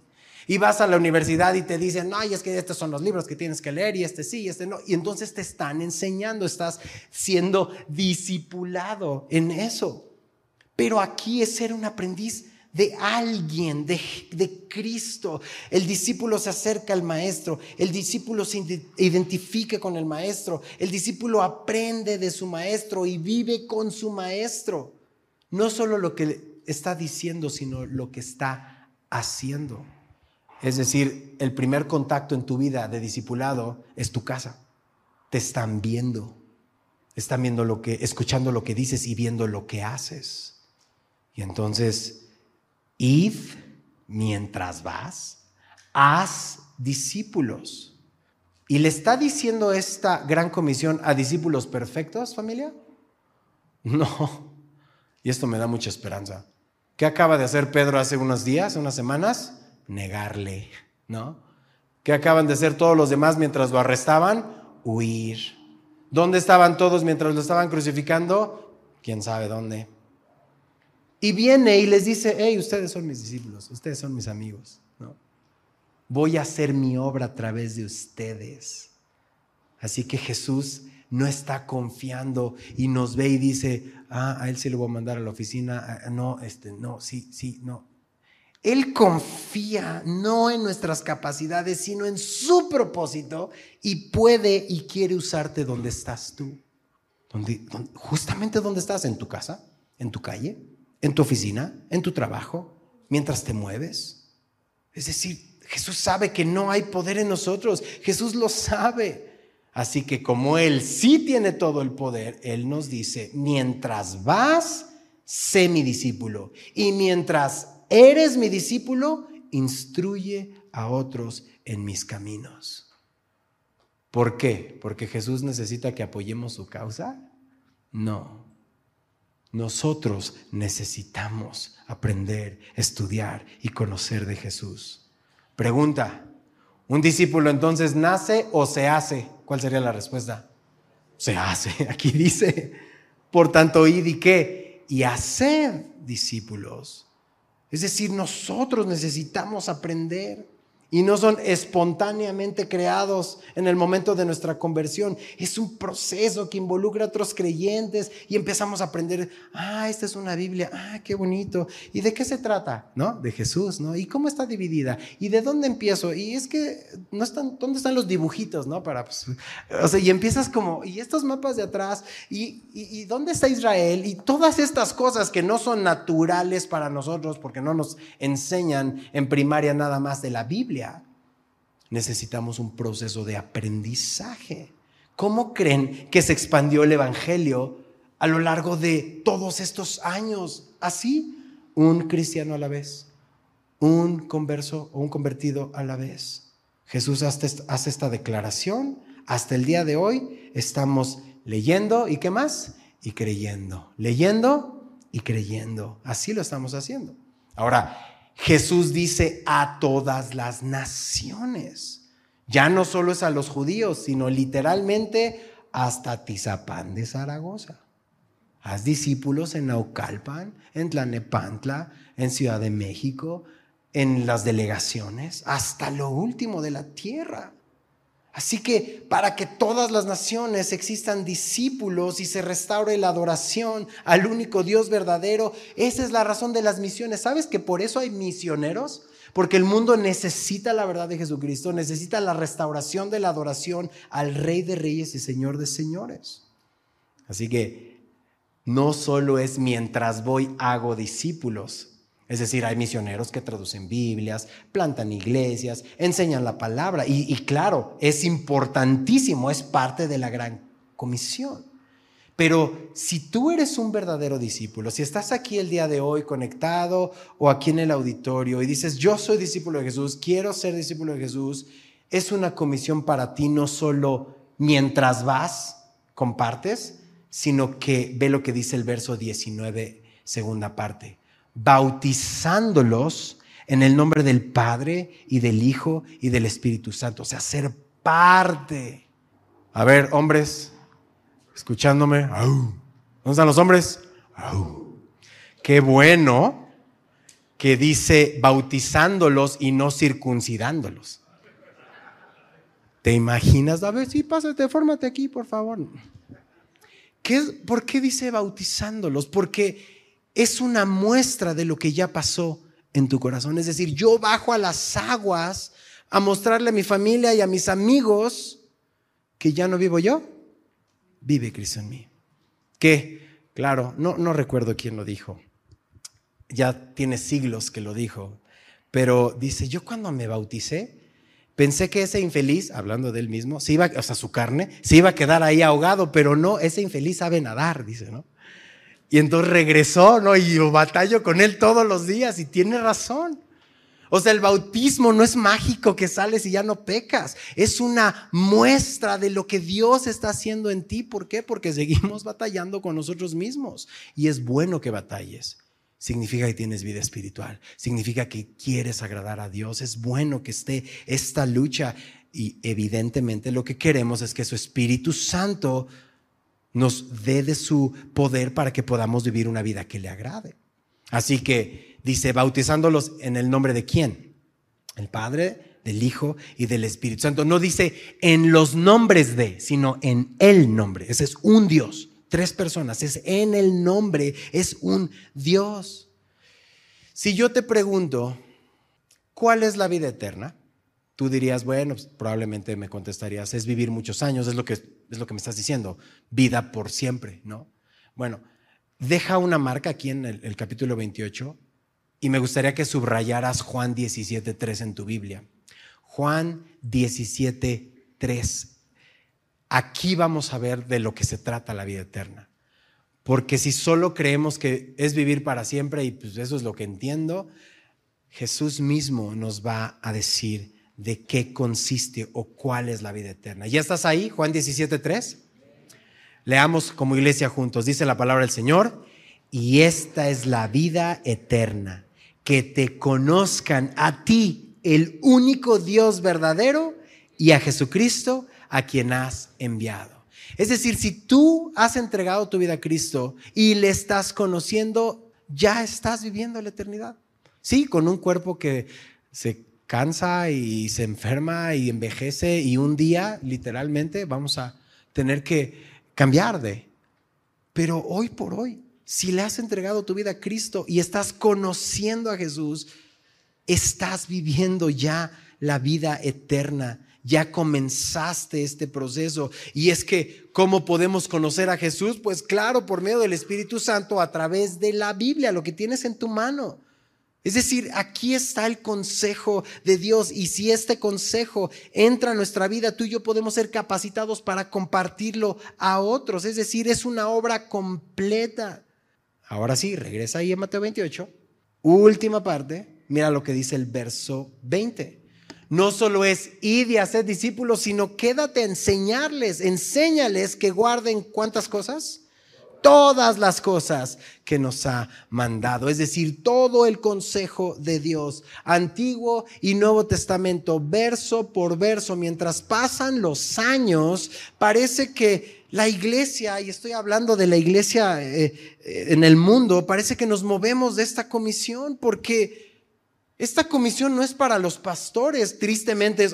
Speaker 1: Y vas a la universidad y te dicen, no, es que estos son los libros que tienes que leer y este sí, y este no. Y entonces te están enseñando, estás siendo discipulado en eso. Pero aquí es ser un aprendiz de alguien, de, Cristo. El discípulo se acerca al maestro, el discípulo se identifica con el maestro, el discípulo aprende de su maestro y vive con su maestro. No solo lo que está diciendo, sino lo que está haciendo. Es decir, el primer contacto en tu vida de discipulado es tu casa. Te están viendo. Están viendo lo que, escuchando lo que dices y viendo lo que haces. Y entonces Id mientras vas, haz discípulos. ¿Y le está diciendo esta gran comisión a discípulos perfectos, familia? No. Y esto me da mucha esperanza. ¿Qué acaba de hacer Pedro hace unos días, unas semanas? Negarle, ¿no? ¿Qué acaban de hacer todos los demás mientras lo arrestaban? Huir. ¿Dónde estaban todos mientras lo estaban crucificando? ¿Quién sabe dónde? Y viene y les dice, hey, ustedes son mis discípulos, ustedes son mis amigos. ¿no? Voy a hacer mi obra a través de ustedes. Así que Jesús no está confiando y nos ve y dice, ah, a él se lo voy a mandar a la oficina. No, este, no, sí, sí, no. Él confía no en nuestras capacidades, sino en su propósito y puede y quiere usarte donde estás tú. justamente donde estás, en tu casa, en tu calle, en tu oficina, en tu trabajo, mientras te mueves. Es decir, Jesús sabe que no hay poder en nosotros. Jesús lo sabe. Así que como Él sí tiene todo el poder, Él nos dice, mientras vas, sé mi discípulo. Y mientras eres mi discípulo, instruye a otros en mis caminos. ¿Por qué? ¿Porque Jesús necesita que apoyemos su causa? No. Nosotros necesitamos aprender, estudiar y conocer de Jesús. Pregunta, ¿un discípulo entonces nace o se hace? ¿Cuál sería la respuesta? Se hace, (laughs) aquí dice. Por tanto, id y qué? Y hacer discípulos. Es decir, nosotros necesitamos aprender y no son espontáneamente creados en el momento de nuestra conversión. Es un proceso que involucra a otros creyentes y empezamos a aprender, ah, esta es una Biblia, ah, qué bonito. ¿Y de qué se trata? ¿No? De Jesús, ¿no? ¿Y cómo está dividida? ¿Y de dónde empiezo? Y es que, no están, ¿dónde están los dibujitos, no? Para, pues, o sea, y empiezas como, ¿y estos mapas de atrás? ¿Y, y, y dónde está Israel? Y todas estas cosas que no son naturales para nosotros porque no nos enseñan en primaria nada más de la Biblia necesitamos un proceso de aprendizaje. ¿Cómo creen que se expandió el Evangelio a lo largo de todos estos años? Así, un cristiano a la vez, un converso o un convertido a la vez. Jesús hace esta declaración. Hasta el día de hoy estamos leyendo y qué más? Y creyendo. Leyendo y creyendo. Así lo estamos haciendo. Ahora, Jesús dice a todas las naciones. Ya no solo es a los judíos, sino literalmente hasta Tizapán de Zaragoza. Haz discípulos en Naucalpan, en Tlanepantla, en Ciudad de México, en las delegaciones, hasta lo último de la tierra. Así que para que todas las naciones existan discípulos y se restaure la adoración al único Dios verdadero, esa es la razón de las misiones. ¿Sabes que por eso hay misioneros? Porque el mundo necesita la verdad de Jesucristo, necesita la restauración de la adoración al Rey de Reyes y Señor de Señores. Así que no solo es mientras voy hago discípulos, es decir, hay misioneros que traducen Biblias, plantan iglesias, enseñan la palabra. Y, claro, es importantísimo, es parte de la gran comisión. Pero si tú eres un verdadero discípulo, si estás aquí el día de hoy conectado o aquí en el auditorio y dices, yo soy discípulo de Jesús, quiero ser discípulo de Jesús, es una comisión para ti no solo mientras vas, compartes, sino que ve lo que dice el verso 19, segunda parte bautizándolos en el nombre del Padre y del Hijo y del Espíritu Santo. O sea, ser parte. A ver, hombres, escuchándome. ¿Dónde están los hombres? Qué bueno que dice bautizándolos y no circuncidándolos. ¿Te imaginas? A ver, sí, pásate, fórmate aquí, por favor. ¿Qué, ¿Por qué dice bautizándolos? Porque es una muestra de lo que ya pasó en tu corazón. Es decir, yo bajo a las aguas a mostrarle a mi familia y a mis amigos que ya no vivo yo, vive Cristo en mí. Que, claro, no, no recuerdo quién lo dijo. Ya tiene siglos que lo dijo. Pero dice, yo cuando me bauticé, pensé que ese infeliz, hablando de él mismo, se iba, o sea, su carne, se iba a quedar ahí ahogado, pero no, ese infeliz sabe nadar, dice, ¿no? Y entonces regresó, ¿no? Y yo batallo con él todos los días y tiene razón. O sea, el bautismo no es mágico que sales y ya no pecas. Es una muestra de lo que Dios está haciendo en ti. ¿Por qué? Porque seguimos (laughs) batallando con nosotros mismos. Y es bueno que batalles. Significa que tienes vida espiritual. Significa que quieres agradar a Dios. Es bueno que esté esta lucha. Y evidentemente lo que queremos es que su Espíritu Santo nos dé de su poder para que podamos vivir una vida que le agrade. Así que dice, bautizándolos en el nombre de quién? El Padre, del Hijo y del Espíritu Santo. No dice en los nombres de, sino en el nombre. Ese es un Dios. Tres personas. Es en el nombre. Es un Dios. Si yo te pregunto, ¿cuál es la vida eterna? Tú dirías, bueno, pues, probablemente me contestarías, es vivir muchos años, es lo, que, es lo que me estás diciendo, vida por siempre, ¿no? Bueno, deja una marca aquí en el, capítulo 28 y me gustaría que subrayaras Juan 17.3 en tu Biblia. Juan 17.3. Aquí vamos a ver de lo que se trata la vida eterna. Porque si solo creemos que es vivir para siempre y pues eso es lo que entiendo, Jesús mismo nos va a decir de qué consiste o cuál es la vida eterna. ¿Ya estás ahí? Juan 17.3. Leamos como iglesia juntos. Dice la palabra del Señor. Y esta es la vida eterna, que te conozcan a ti, el único Dios verdadero, y a Jesucristo, a quien has enviado. Es decir, si tú has entregado tu vida a Cristo y le estás conociendo, ya estás viviendo la eternidad. Sí, con un cuerpo que se cansa y se enferma y envejece y un día literalmente vamos a tener que cambiar de. Pero hoy por hoy, si le has entregado tu vida a Cristo y estás conociendo a Jesús, estás viviendo ya la vida eterna. Ya comenzaste este proceso. Y es que, ¿cómo podemos conocer a Jesús? Pues claro, por medio del Espíritu Santo, a través de la Biblia, lo que tienes en tu mano. Es decir, aquí está el consejo de Dios y si este consejo entra en nuestra vida, tú y yo podemos ser capacitados para compartirlo a otros. Es decir, es una obra completa. Ahora sí, regresa ahí a Mateo 28. Última parte, mira lo que dice el verso 20. No solo es ir y hacer discípulos, sino quédate a enseñarles, enséñales que guarden cuántas cosas todas las cosas que nos ha mandado, es decir, todo el consejo de Dios, Antiguo y Nuevo Testamento, verso por verso, mientras pasan los años, parece que la iglesia, y estoy hablando de la iglesia eh, en el mundo, parece que nos movemos de esta comisión porque esta comisión no es para los pastores, tristemente es,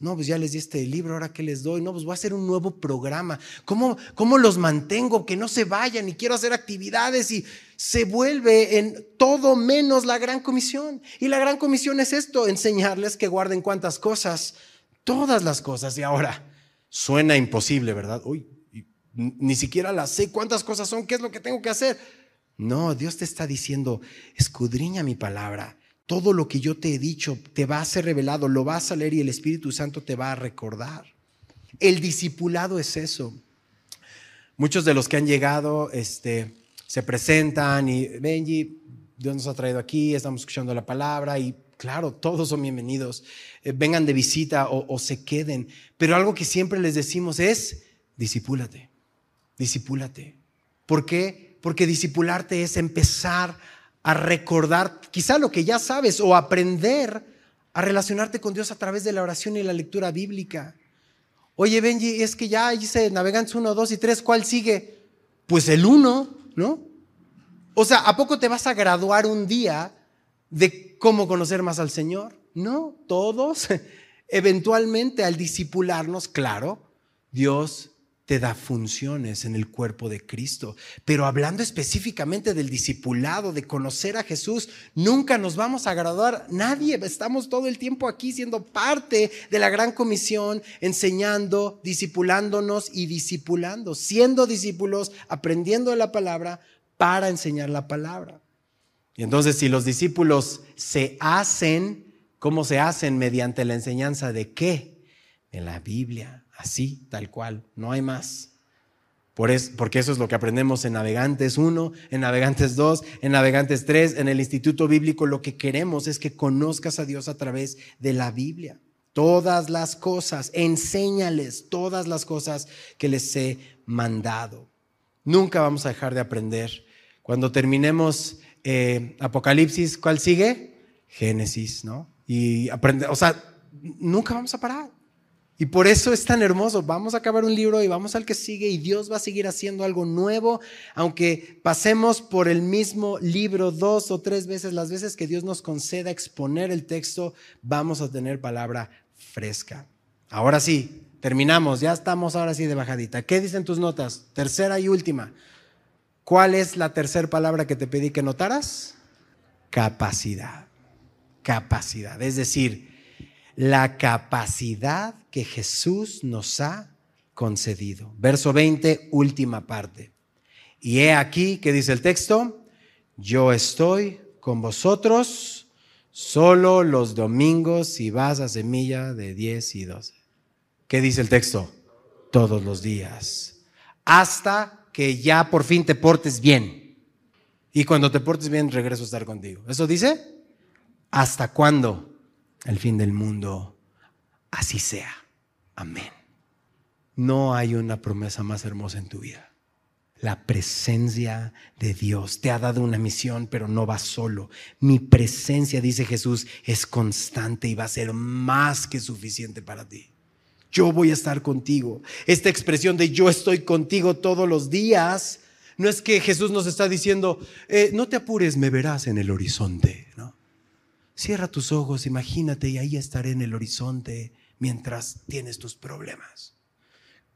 Speaker 1: no, pues ya les di este libro, ahora que les doy, no, pues voy a hacer un nuevo programa. ¿Cómo, ¿Cómo los mantengo? Que no se vayan y quiero hacer actividades y se vuelve en todo menos la gran comisión. Y la gran comisión es esto, enseñarles que guarden cuántas cosas, todas las cosas. Y ahora, suena imposible, ¿verdad? Uy, ni siquiera las sé cuántas cosas son, qué es lo que tengo que hacer. No, Dios te está diciendo, escudriña mi palabra todo lo que yo te he dicho te va a ser revelado, lo vas a leer y el Espíritu Santo te va a recordar. El discipulado es eso. Muchos de los que han llegado este, se presentan y Benji, Dios nos ha traído aquí, estamos escuchando la palabra y claro, todos son bienvenidos. Eh, vengan de visita o, se queden. Pero algo que siempre les decimos es, disipúlate, disipúlate. ¿Por qué? Porque disipularte es empezar a recordar quizá lo que ya sabes o aprender a relacionarte con Dios a través de la oración y la lectura bíblica. Oye, Benji, es que ya hice Navegantes 1, 2 y 3, ¿cuál sigue? Pues el 1, ¿no? O sea, ¿a poco te vas a graduar un día de cómo conocer más al Señor? No, todos, (laughs) eventualmente al discipularnos, claro, Dios te da funciones en el cuerpo de Cristo. Pero hablando específicamente del discipulado, de conocer a Jesús, nunca nos vamos a graduar nadie. Estamos todo el tiempo aquí siendo parte de la gran comisión, enseñando, discipulándonos y discipulando, siendo discípulos, aprendiendo la palabra para enseñar la palabra. Y entonces si los discípulos se hacen, ¿cómo se hacen? Mediante la enseñanza de qué? De la Biblia así, tal cual, no hay más. Por porque eso es lo que aprendemos en Navegantes 1, en Navegantes 2, en Navegantes 3, en el Instituto Bíblico. Lo que queremos es que conozcas a Dios a través de la Biblia. Todas las cosas, enséñales todas las cosas que les he mandado. Nunca vamos a dejar de aprender. Cuando terminemos eh, Apocalipsis, ¿cuál sigue? Génesis, ¿no? Y aprender, o sea, nunca vamos a parar. Y por eso es tan hermoso. Vamos a acabar un libro y vamos al que sigue y Dios va a seguir haciendo algo nuevo, aunque pasemos por el mismo libro dos o tres veces, las veces que Dios nos conceda exponer el texto, vamos a tener palabra fresca. Ahora sí, terminamos, ya estamos ahora sí de bajadita. ¿Qué dicen tus notas? Tercera y última. ¿Cuál es la tercera palabra que te pedí que notaras? Capacidad. Capacidad. Es decir, la capacidad que Jesús nos ha concedido. Verso 20, última parte. Y he aquí que dice el texto, yo estoy con vosotros solo los domingos y vas a semilla de 10 y 12. ¿Qué dice el texto? Todos los días. Hasta que ya por fin te portes bien. Y cuando te portes bien, regreso a estar contigo. ¿Eso dice? ¿Hasta cuándo? El fin del mundo. Así sea. Amén. No hay una promesa más hermosa en tu vida. La presencia de Dios te ha dado una misión, pero no va solo. Mi presencia, dice Jesús, es constante y va a ser más que suficiente para ti. Yo voy a estar contigo. Esta expresión de yo estoy contigo todos los días, no es que Jesús nos está diciendo, eh, no te apures, me verás en el horizonte. ¿no? Cierra tus ojos, imagínate y ahí estaré en el horizonte mientras tienes tus problemas.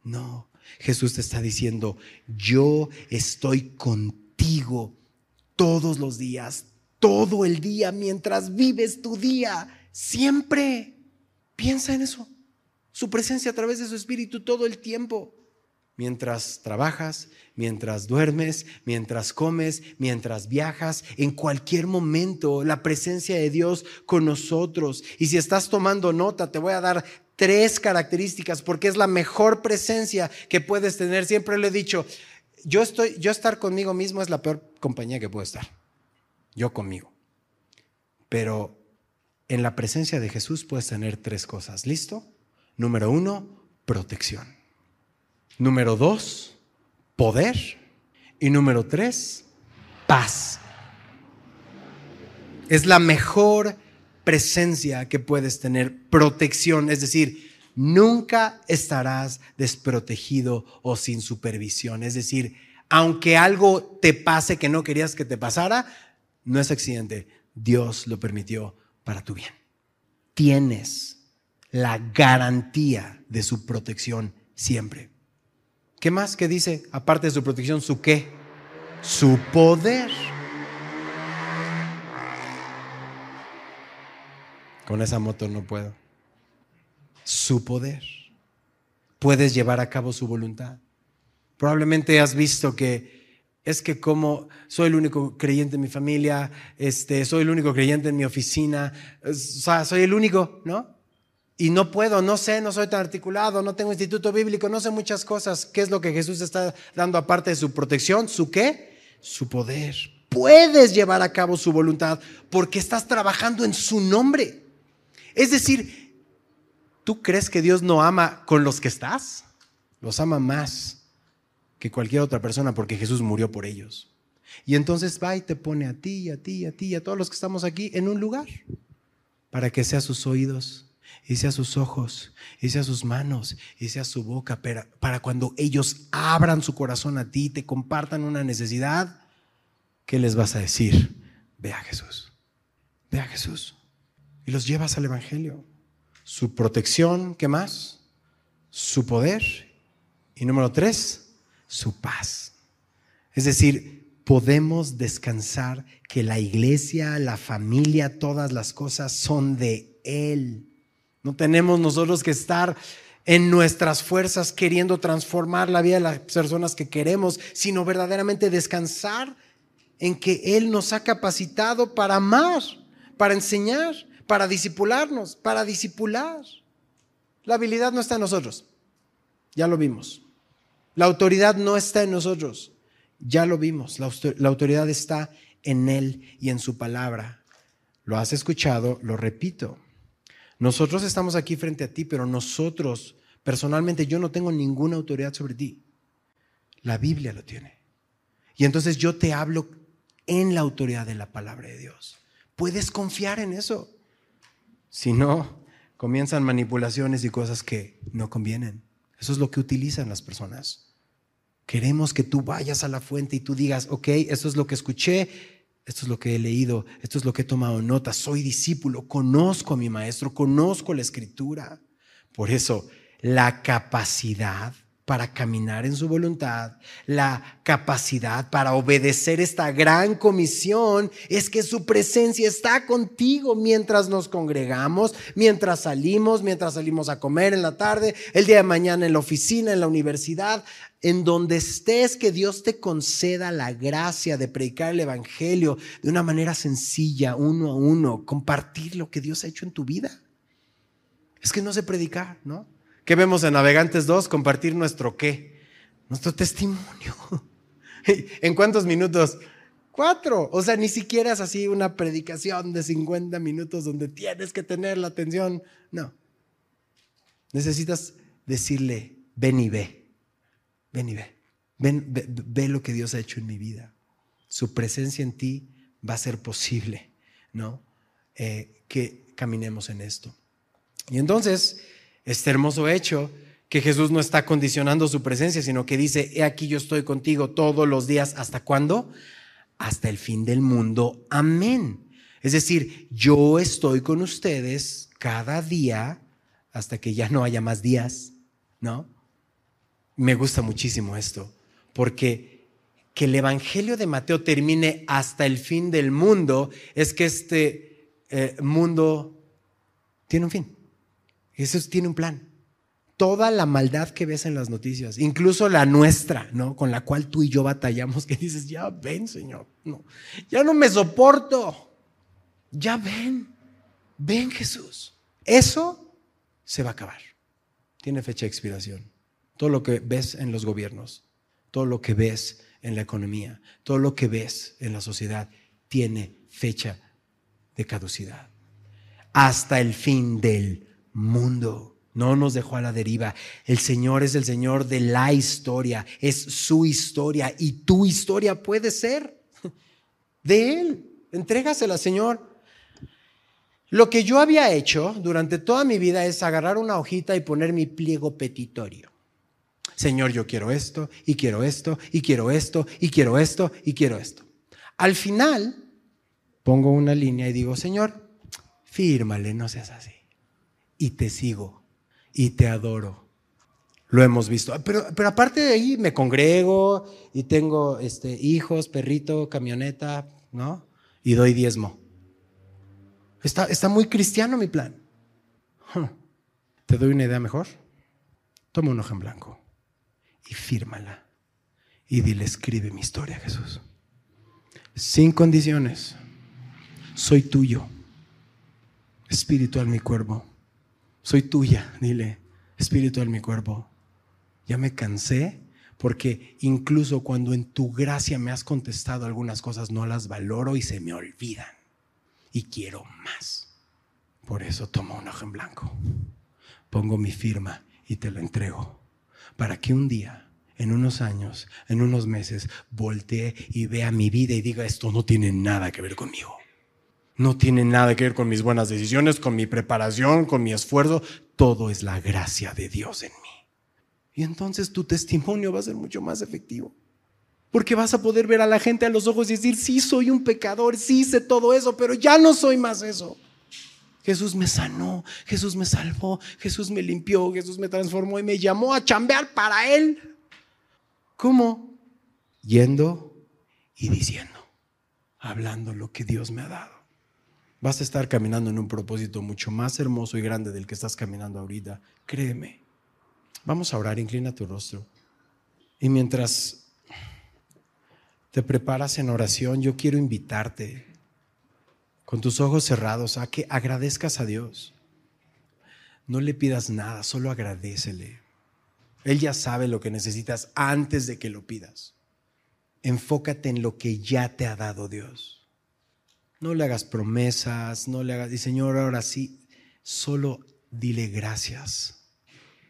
Speaker 1: No, Jesús te está diciendo, yo estoy contigo todos los días, todo el día, mientras vives tu día, siempre. Piensa en eso. Su presencia a través de su espíritu todo el tiempo mientras trabajas, mientras duermes, mientras comes, mientras viajas, en cualquier momento, la presencia de Dios con nosotros. Y si estás tomando nota, te voy a dar tres características porque es la mejor presencia que puedes tener. Siempre le he dicho, yo estoy yo estar conmigo mismo es la peor compañía que puedo estar. Yo conmigo. Pero en la presencia de Jesús puedes tener tres cosas. ¿Listo? Número uno, protección. Número dos, poder. Y número tres, paz. Es la mejor presencia que puedes tener, protección, es decir, nunca estarás desprotegido o sin supervisión. Es decir, aunque algo te pase que no querías que te pasara, no es accidente, Dios lo permitió para tu bien. Tienes la garantía de su protección siempre. ¿Qué más que dice? Aparte de su protección, su qué? Su poder. Con esa moto no puedo. Su poder. Puedes llevar a cabo su voluntad. Probablemente has visto que es que como soy el único creyente en mi familia, este, soy el único creyente en mi oficina, o sea, soy el único, ¿no? Y no puedo, no sé, no soy tan articulado, no tengo instituto bíblico, no sé muchas cosas. ¿Qué es lo que Jesús está dando aparte de su protección? ¿Su qué? Su poder. Puedes llevar a cabo su voluntad porque estás trabajando en su nombre. Es decir, ¿tú crees que Dios no ama con los que estás? Los ama más que cualquier otra persona porque Jesús murió por ellos. Y entonces va y te pone a ti, a ti, a ti, a todos los que estamos aquí en un lugar para que sea sus oídos y sea sus ojos, y sea sus manos, y sea su boca, para, para cuando ellos abran su corazón a ti, te compartan una necesidad, ¿qué les vas a decir? Ve a Jesús, ve a Jesús. Y los llevas al Evangelio. Su protección, ¿qué más? Su poder Y número tres, su paz. Es decir, podemos descansar que la iglesia, la familia, todas las cosas son de Él. No tenemos nosotros que estar en nuestras fuerzas queriendo transformar la vida de las personas que queremos, sino verdaderamente descansar en que Él nos ha capacitado para amar, para enseñar, para disipularnos, para disipular. La habilidad no está en nosotros, ya lo vimos. La autoridad no está en nosotros, ya lo vimos. La, la autoridad está en Él y en su palabra. Lo has escuchado, lo repito. Nosotros estamos aquí frente a ti, pero nosotros, personalmente, yo no tengo ninguna autoridad sobre ti. La Biblia lo tiene. Y entonces yo te hablo en la autoridad de la palabra de Dios. Puedes confiar en eso. Si no, comienzan manipulaciones y cosas que no convienen. Eso es lo que utilizan las personas. Queremos que tú vayas a la fuente y tú digas, ok, eso es lo que escuché, esto es lo que he leído, esto es lo que he tomado nota, soy discípulo, conozco a mi maestro, conozco la escritura. Por eso, la capacidad para caminar en su voluntad, la capacidad para obedecer esta gran comisión, es que su presencia está contigo mientras nos congregamos, mientras salimos, mientras salimos a comer en la tarde, el día de mañana en la oficina, en la universidad, en donde estés, que Dios te conceda la gracia de predicar el Evangelio de una manera sencilla, uno a uno, compartir lo que Dios ha hecho en tu vida. Es que no sé predicar, ¿no? ¿Qué vemos en Navegantes 2? Compartir nuestro qué? Nuestro testimonio. (laughs) ¿En cuántos minutos? Cuatro. O sea, ni siquiera es así una predicación de 50 minutos donde tienes que tener la atención. No. Necesitas decirle, ven y ve. Ven y ve. Ven, ve, lo que Dios ha hecho en mi vida. Su presencia en ti va a ser posible, ¿no? Eh, que caminemos en esto. Y entonces, este hermoso hecho que Jesús no está condicionando su presencia, sino que dice, he aquí yo estoy contigo todos los días, ¿hasta cuándo? Hasta el fin del mundo. Amén. Es decir, yo estoy con ustedes cada día hasta que ya no haya más días, ¿no? Me gusta muchísimo esto, porque que el Evangelio de Mateo termine hasta el fin del mundo es que este eh, mundo tiene un fin. Eso tiene un plan. Toda la maldad que ves en las noticias, incluso la nuestra, ¿no? Con la cual tú y yo batallamos, (laughs) que dices, ya ven, Señor, no, ya no me soporto. Ya ven, ven Jesús. Eso se va a acabar. Tiene fecha de expiración. Todo lo que ves en los gobiernos, todo lo que ves en la economía, todo lo que ves en la sociedad, tiene fecha de caducidad. Hasta el fin del mundo. No nos dejó a la deriva. El Señor es el Señor de la historia, es su historia y tu historia puede ser de Él. Entrégasela, Señor. Lo que yo había hecho durante toda mi vida es agarrar una hojita y poner mi pliego petitorio. Señor, yo quiero esto, y quiero esto, y quiero esto, y quiero esto, y quiero esto. Al final, pongo una línea y digo, Señor, fírmale, no seas así y te sigo y te adoro. Lo hemos visto. Pero, pero aparte de ahí me congrego y tengo este, hijos, perrito, camioneta, ¿no? Y doy diezmo. Está, está muy cristiano mi plan. (laughs) ¿Te doy una idea mejor? Toma un hoja en blanco y fírmala. Y dile, escribe mi historia, Jesús. Sin condiciones. Soy tuyo. Espiritual mi cuerpo soy tuya, dile, espíritu en mi cuerpo. Ya me cansé porque incluso cuando en tu gracia me has contestado algunas cosas, no las valoro y se me olvidan. Y quiero más. Por eso tomo un ojo en blanco, pongo mi firma y te lo entrego. Para que un día, en unos años, en unos meses, voltee y vea mi vida y diga, esto no tiene nada que ver conmigo. No tiene nada que ver con mis buenas decisiones, con mi preparación, con mi esfuerzo. Todo es la gracia de Dios en mí. Y entonces tu testimonio va a ser mucho más efectivo. Porque vas a poder ver a la gente a los ojos y decir, sí soy un pecador, sí hice todo eso, pero ya no soy más eso. Jesús me sanó, Jesús me salvó, Jesús me limpió, Jesús me transformó y me llamó a chambear para Él. ¿Cómo? Yendo y diciendo, hablando lo que Dios me ha dado. Vas a estar caminando en un propósito mucho más hermoso y grande del que estás caminando ahorita. Créeme. Vamos a orar, inclina tu rostro. Y mientras te preparas en oración, yo quiero invitarte con tus ojos cerrados a que agradezcas a Dios. No le pidas nada, solo agradecele. Él ya sabe lo que necesitas antes de que lo pidas. Enfócate en lo que ya te ha dado Dios. No le hagas promesas, no le hagas, y Señor, ahora sí, solo dile gracias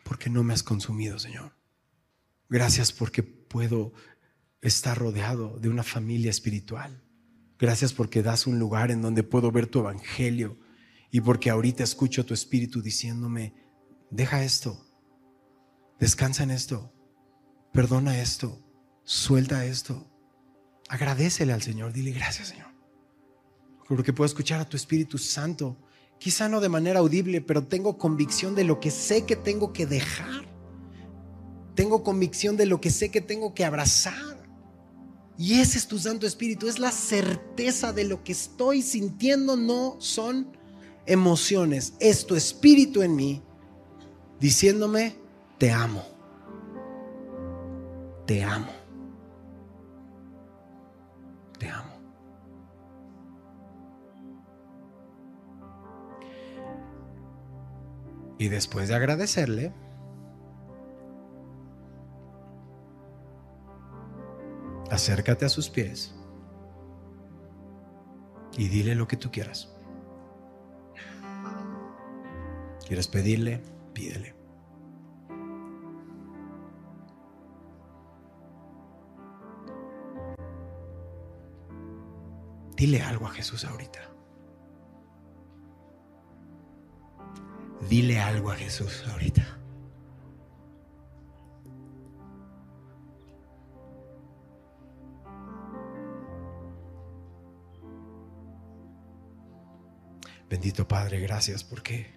Speaker 1: porque no me has consumido, Señor. Gracias porque puedo estar rodeado de una familia espiritual. Gracias porque das un lugar en donde puedo ver tu evangelio y porque ahorita escucho tu espíritu diciéndome, deja esto, descansa en esto, perdona esto, suelta esto. Agradecele al Señor, dile gracias Señor. Porque puedo escuchar a tu Espíritu Santo, quizá no de manera audible, pero tengo convicción de lo que sé que tengo que dejar. Tengo convicción de lo que sé que tengo que abrazar. Y ese es tu Santo Espíritu, es la certeza de lo que estoy sintiendo, no son emociones, es tu Espíritu en mí diciéndome, te amo, te amo, te amo. Y después de agradecerle, acércate a sus pies y dile lo que tú quieras. ¿Quieres pedirle? Pídele. Dile algo a Jesús ahorita. Dile algo a Jesús ahorita. Bendito Padre, gracias porque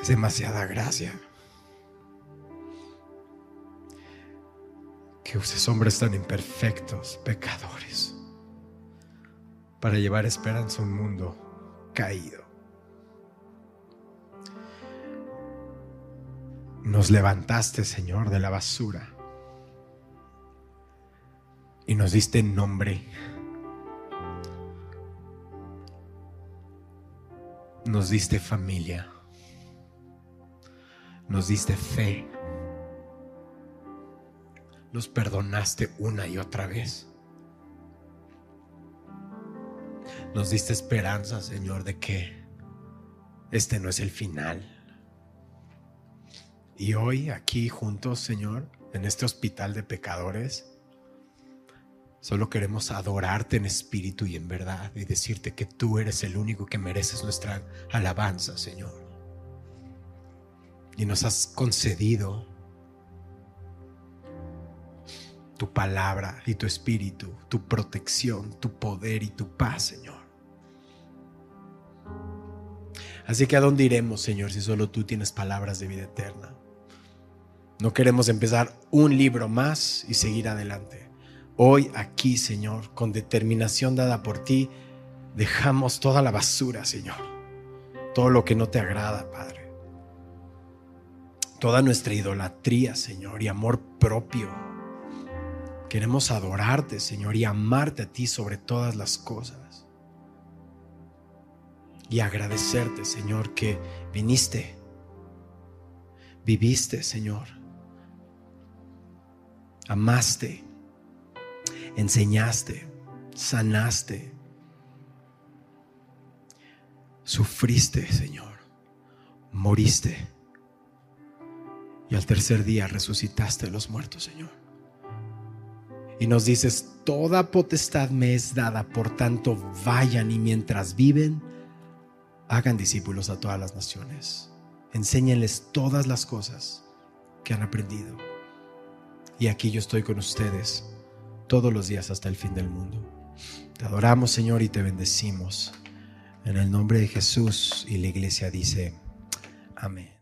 Speaker 1: es demasiada gracia que uses hombres tan imperfectos, pecadores, para llevar esperanza a un mundo caído. Nos levantaste, Señor, de la basura y nos diste nombre Nos diste familia. Nos diste fe. Nos perdonaste una y otra vez. Nos diste esperanza, Señor, de que este no es el final. Y hoy aquí juntos, Señor, en este hospital de pecadores, Solo queremos adorarte en espíritu y en verdad y decirte que tú eres el único que mereces nuestra alabanza, Señor. Y nos has concedido tu palabra y tu espíritu, tu protección, tu poder y tu paz, Señor. Así que a dónde iremos, Señor, si solo tú tienes palabras de vida eterna. No queremos empezar un libro más y seguir adelante. Hoy aquí, Señor, con determinación dada por ti, dejamos toda la basura, Señor. Todo lo que no te agrada, Padre. Toda nuestra idolatría, Señor, y amor propio. Queremos adorarte, Señor, y amarte a ti sobre todas las cosas. Y agradecerte, Señor, que viniste, viviste, Señor. Amaste enseñaste, sanaste, sufriste, Señor, moriste y al tercer día resucitaste a los muertos, Señor. Y nos dices, toda potestad me es dada, por tanto vayan y mientras viven, hagan discípulos a todas las naciones. Enséñenles todas las cosas que han aprendido. Y aquí yo estoy con ustedes todos los días hasta el fin del mundo. Te adoramos, Señor, y te bendecimos. En el nombre de Jesús y la iglesia dice, amén.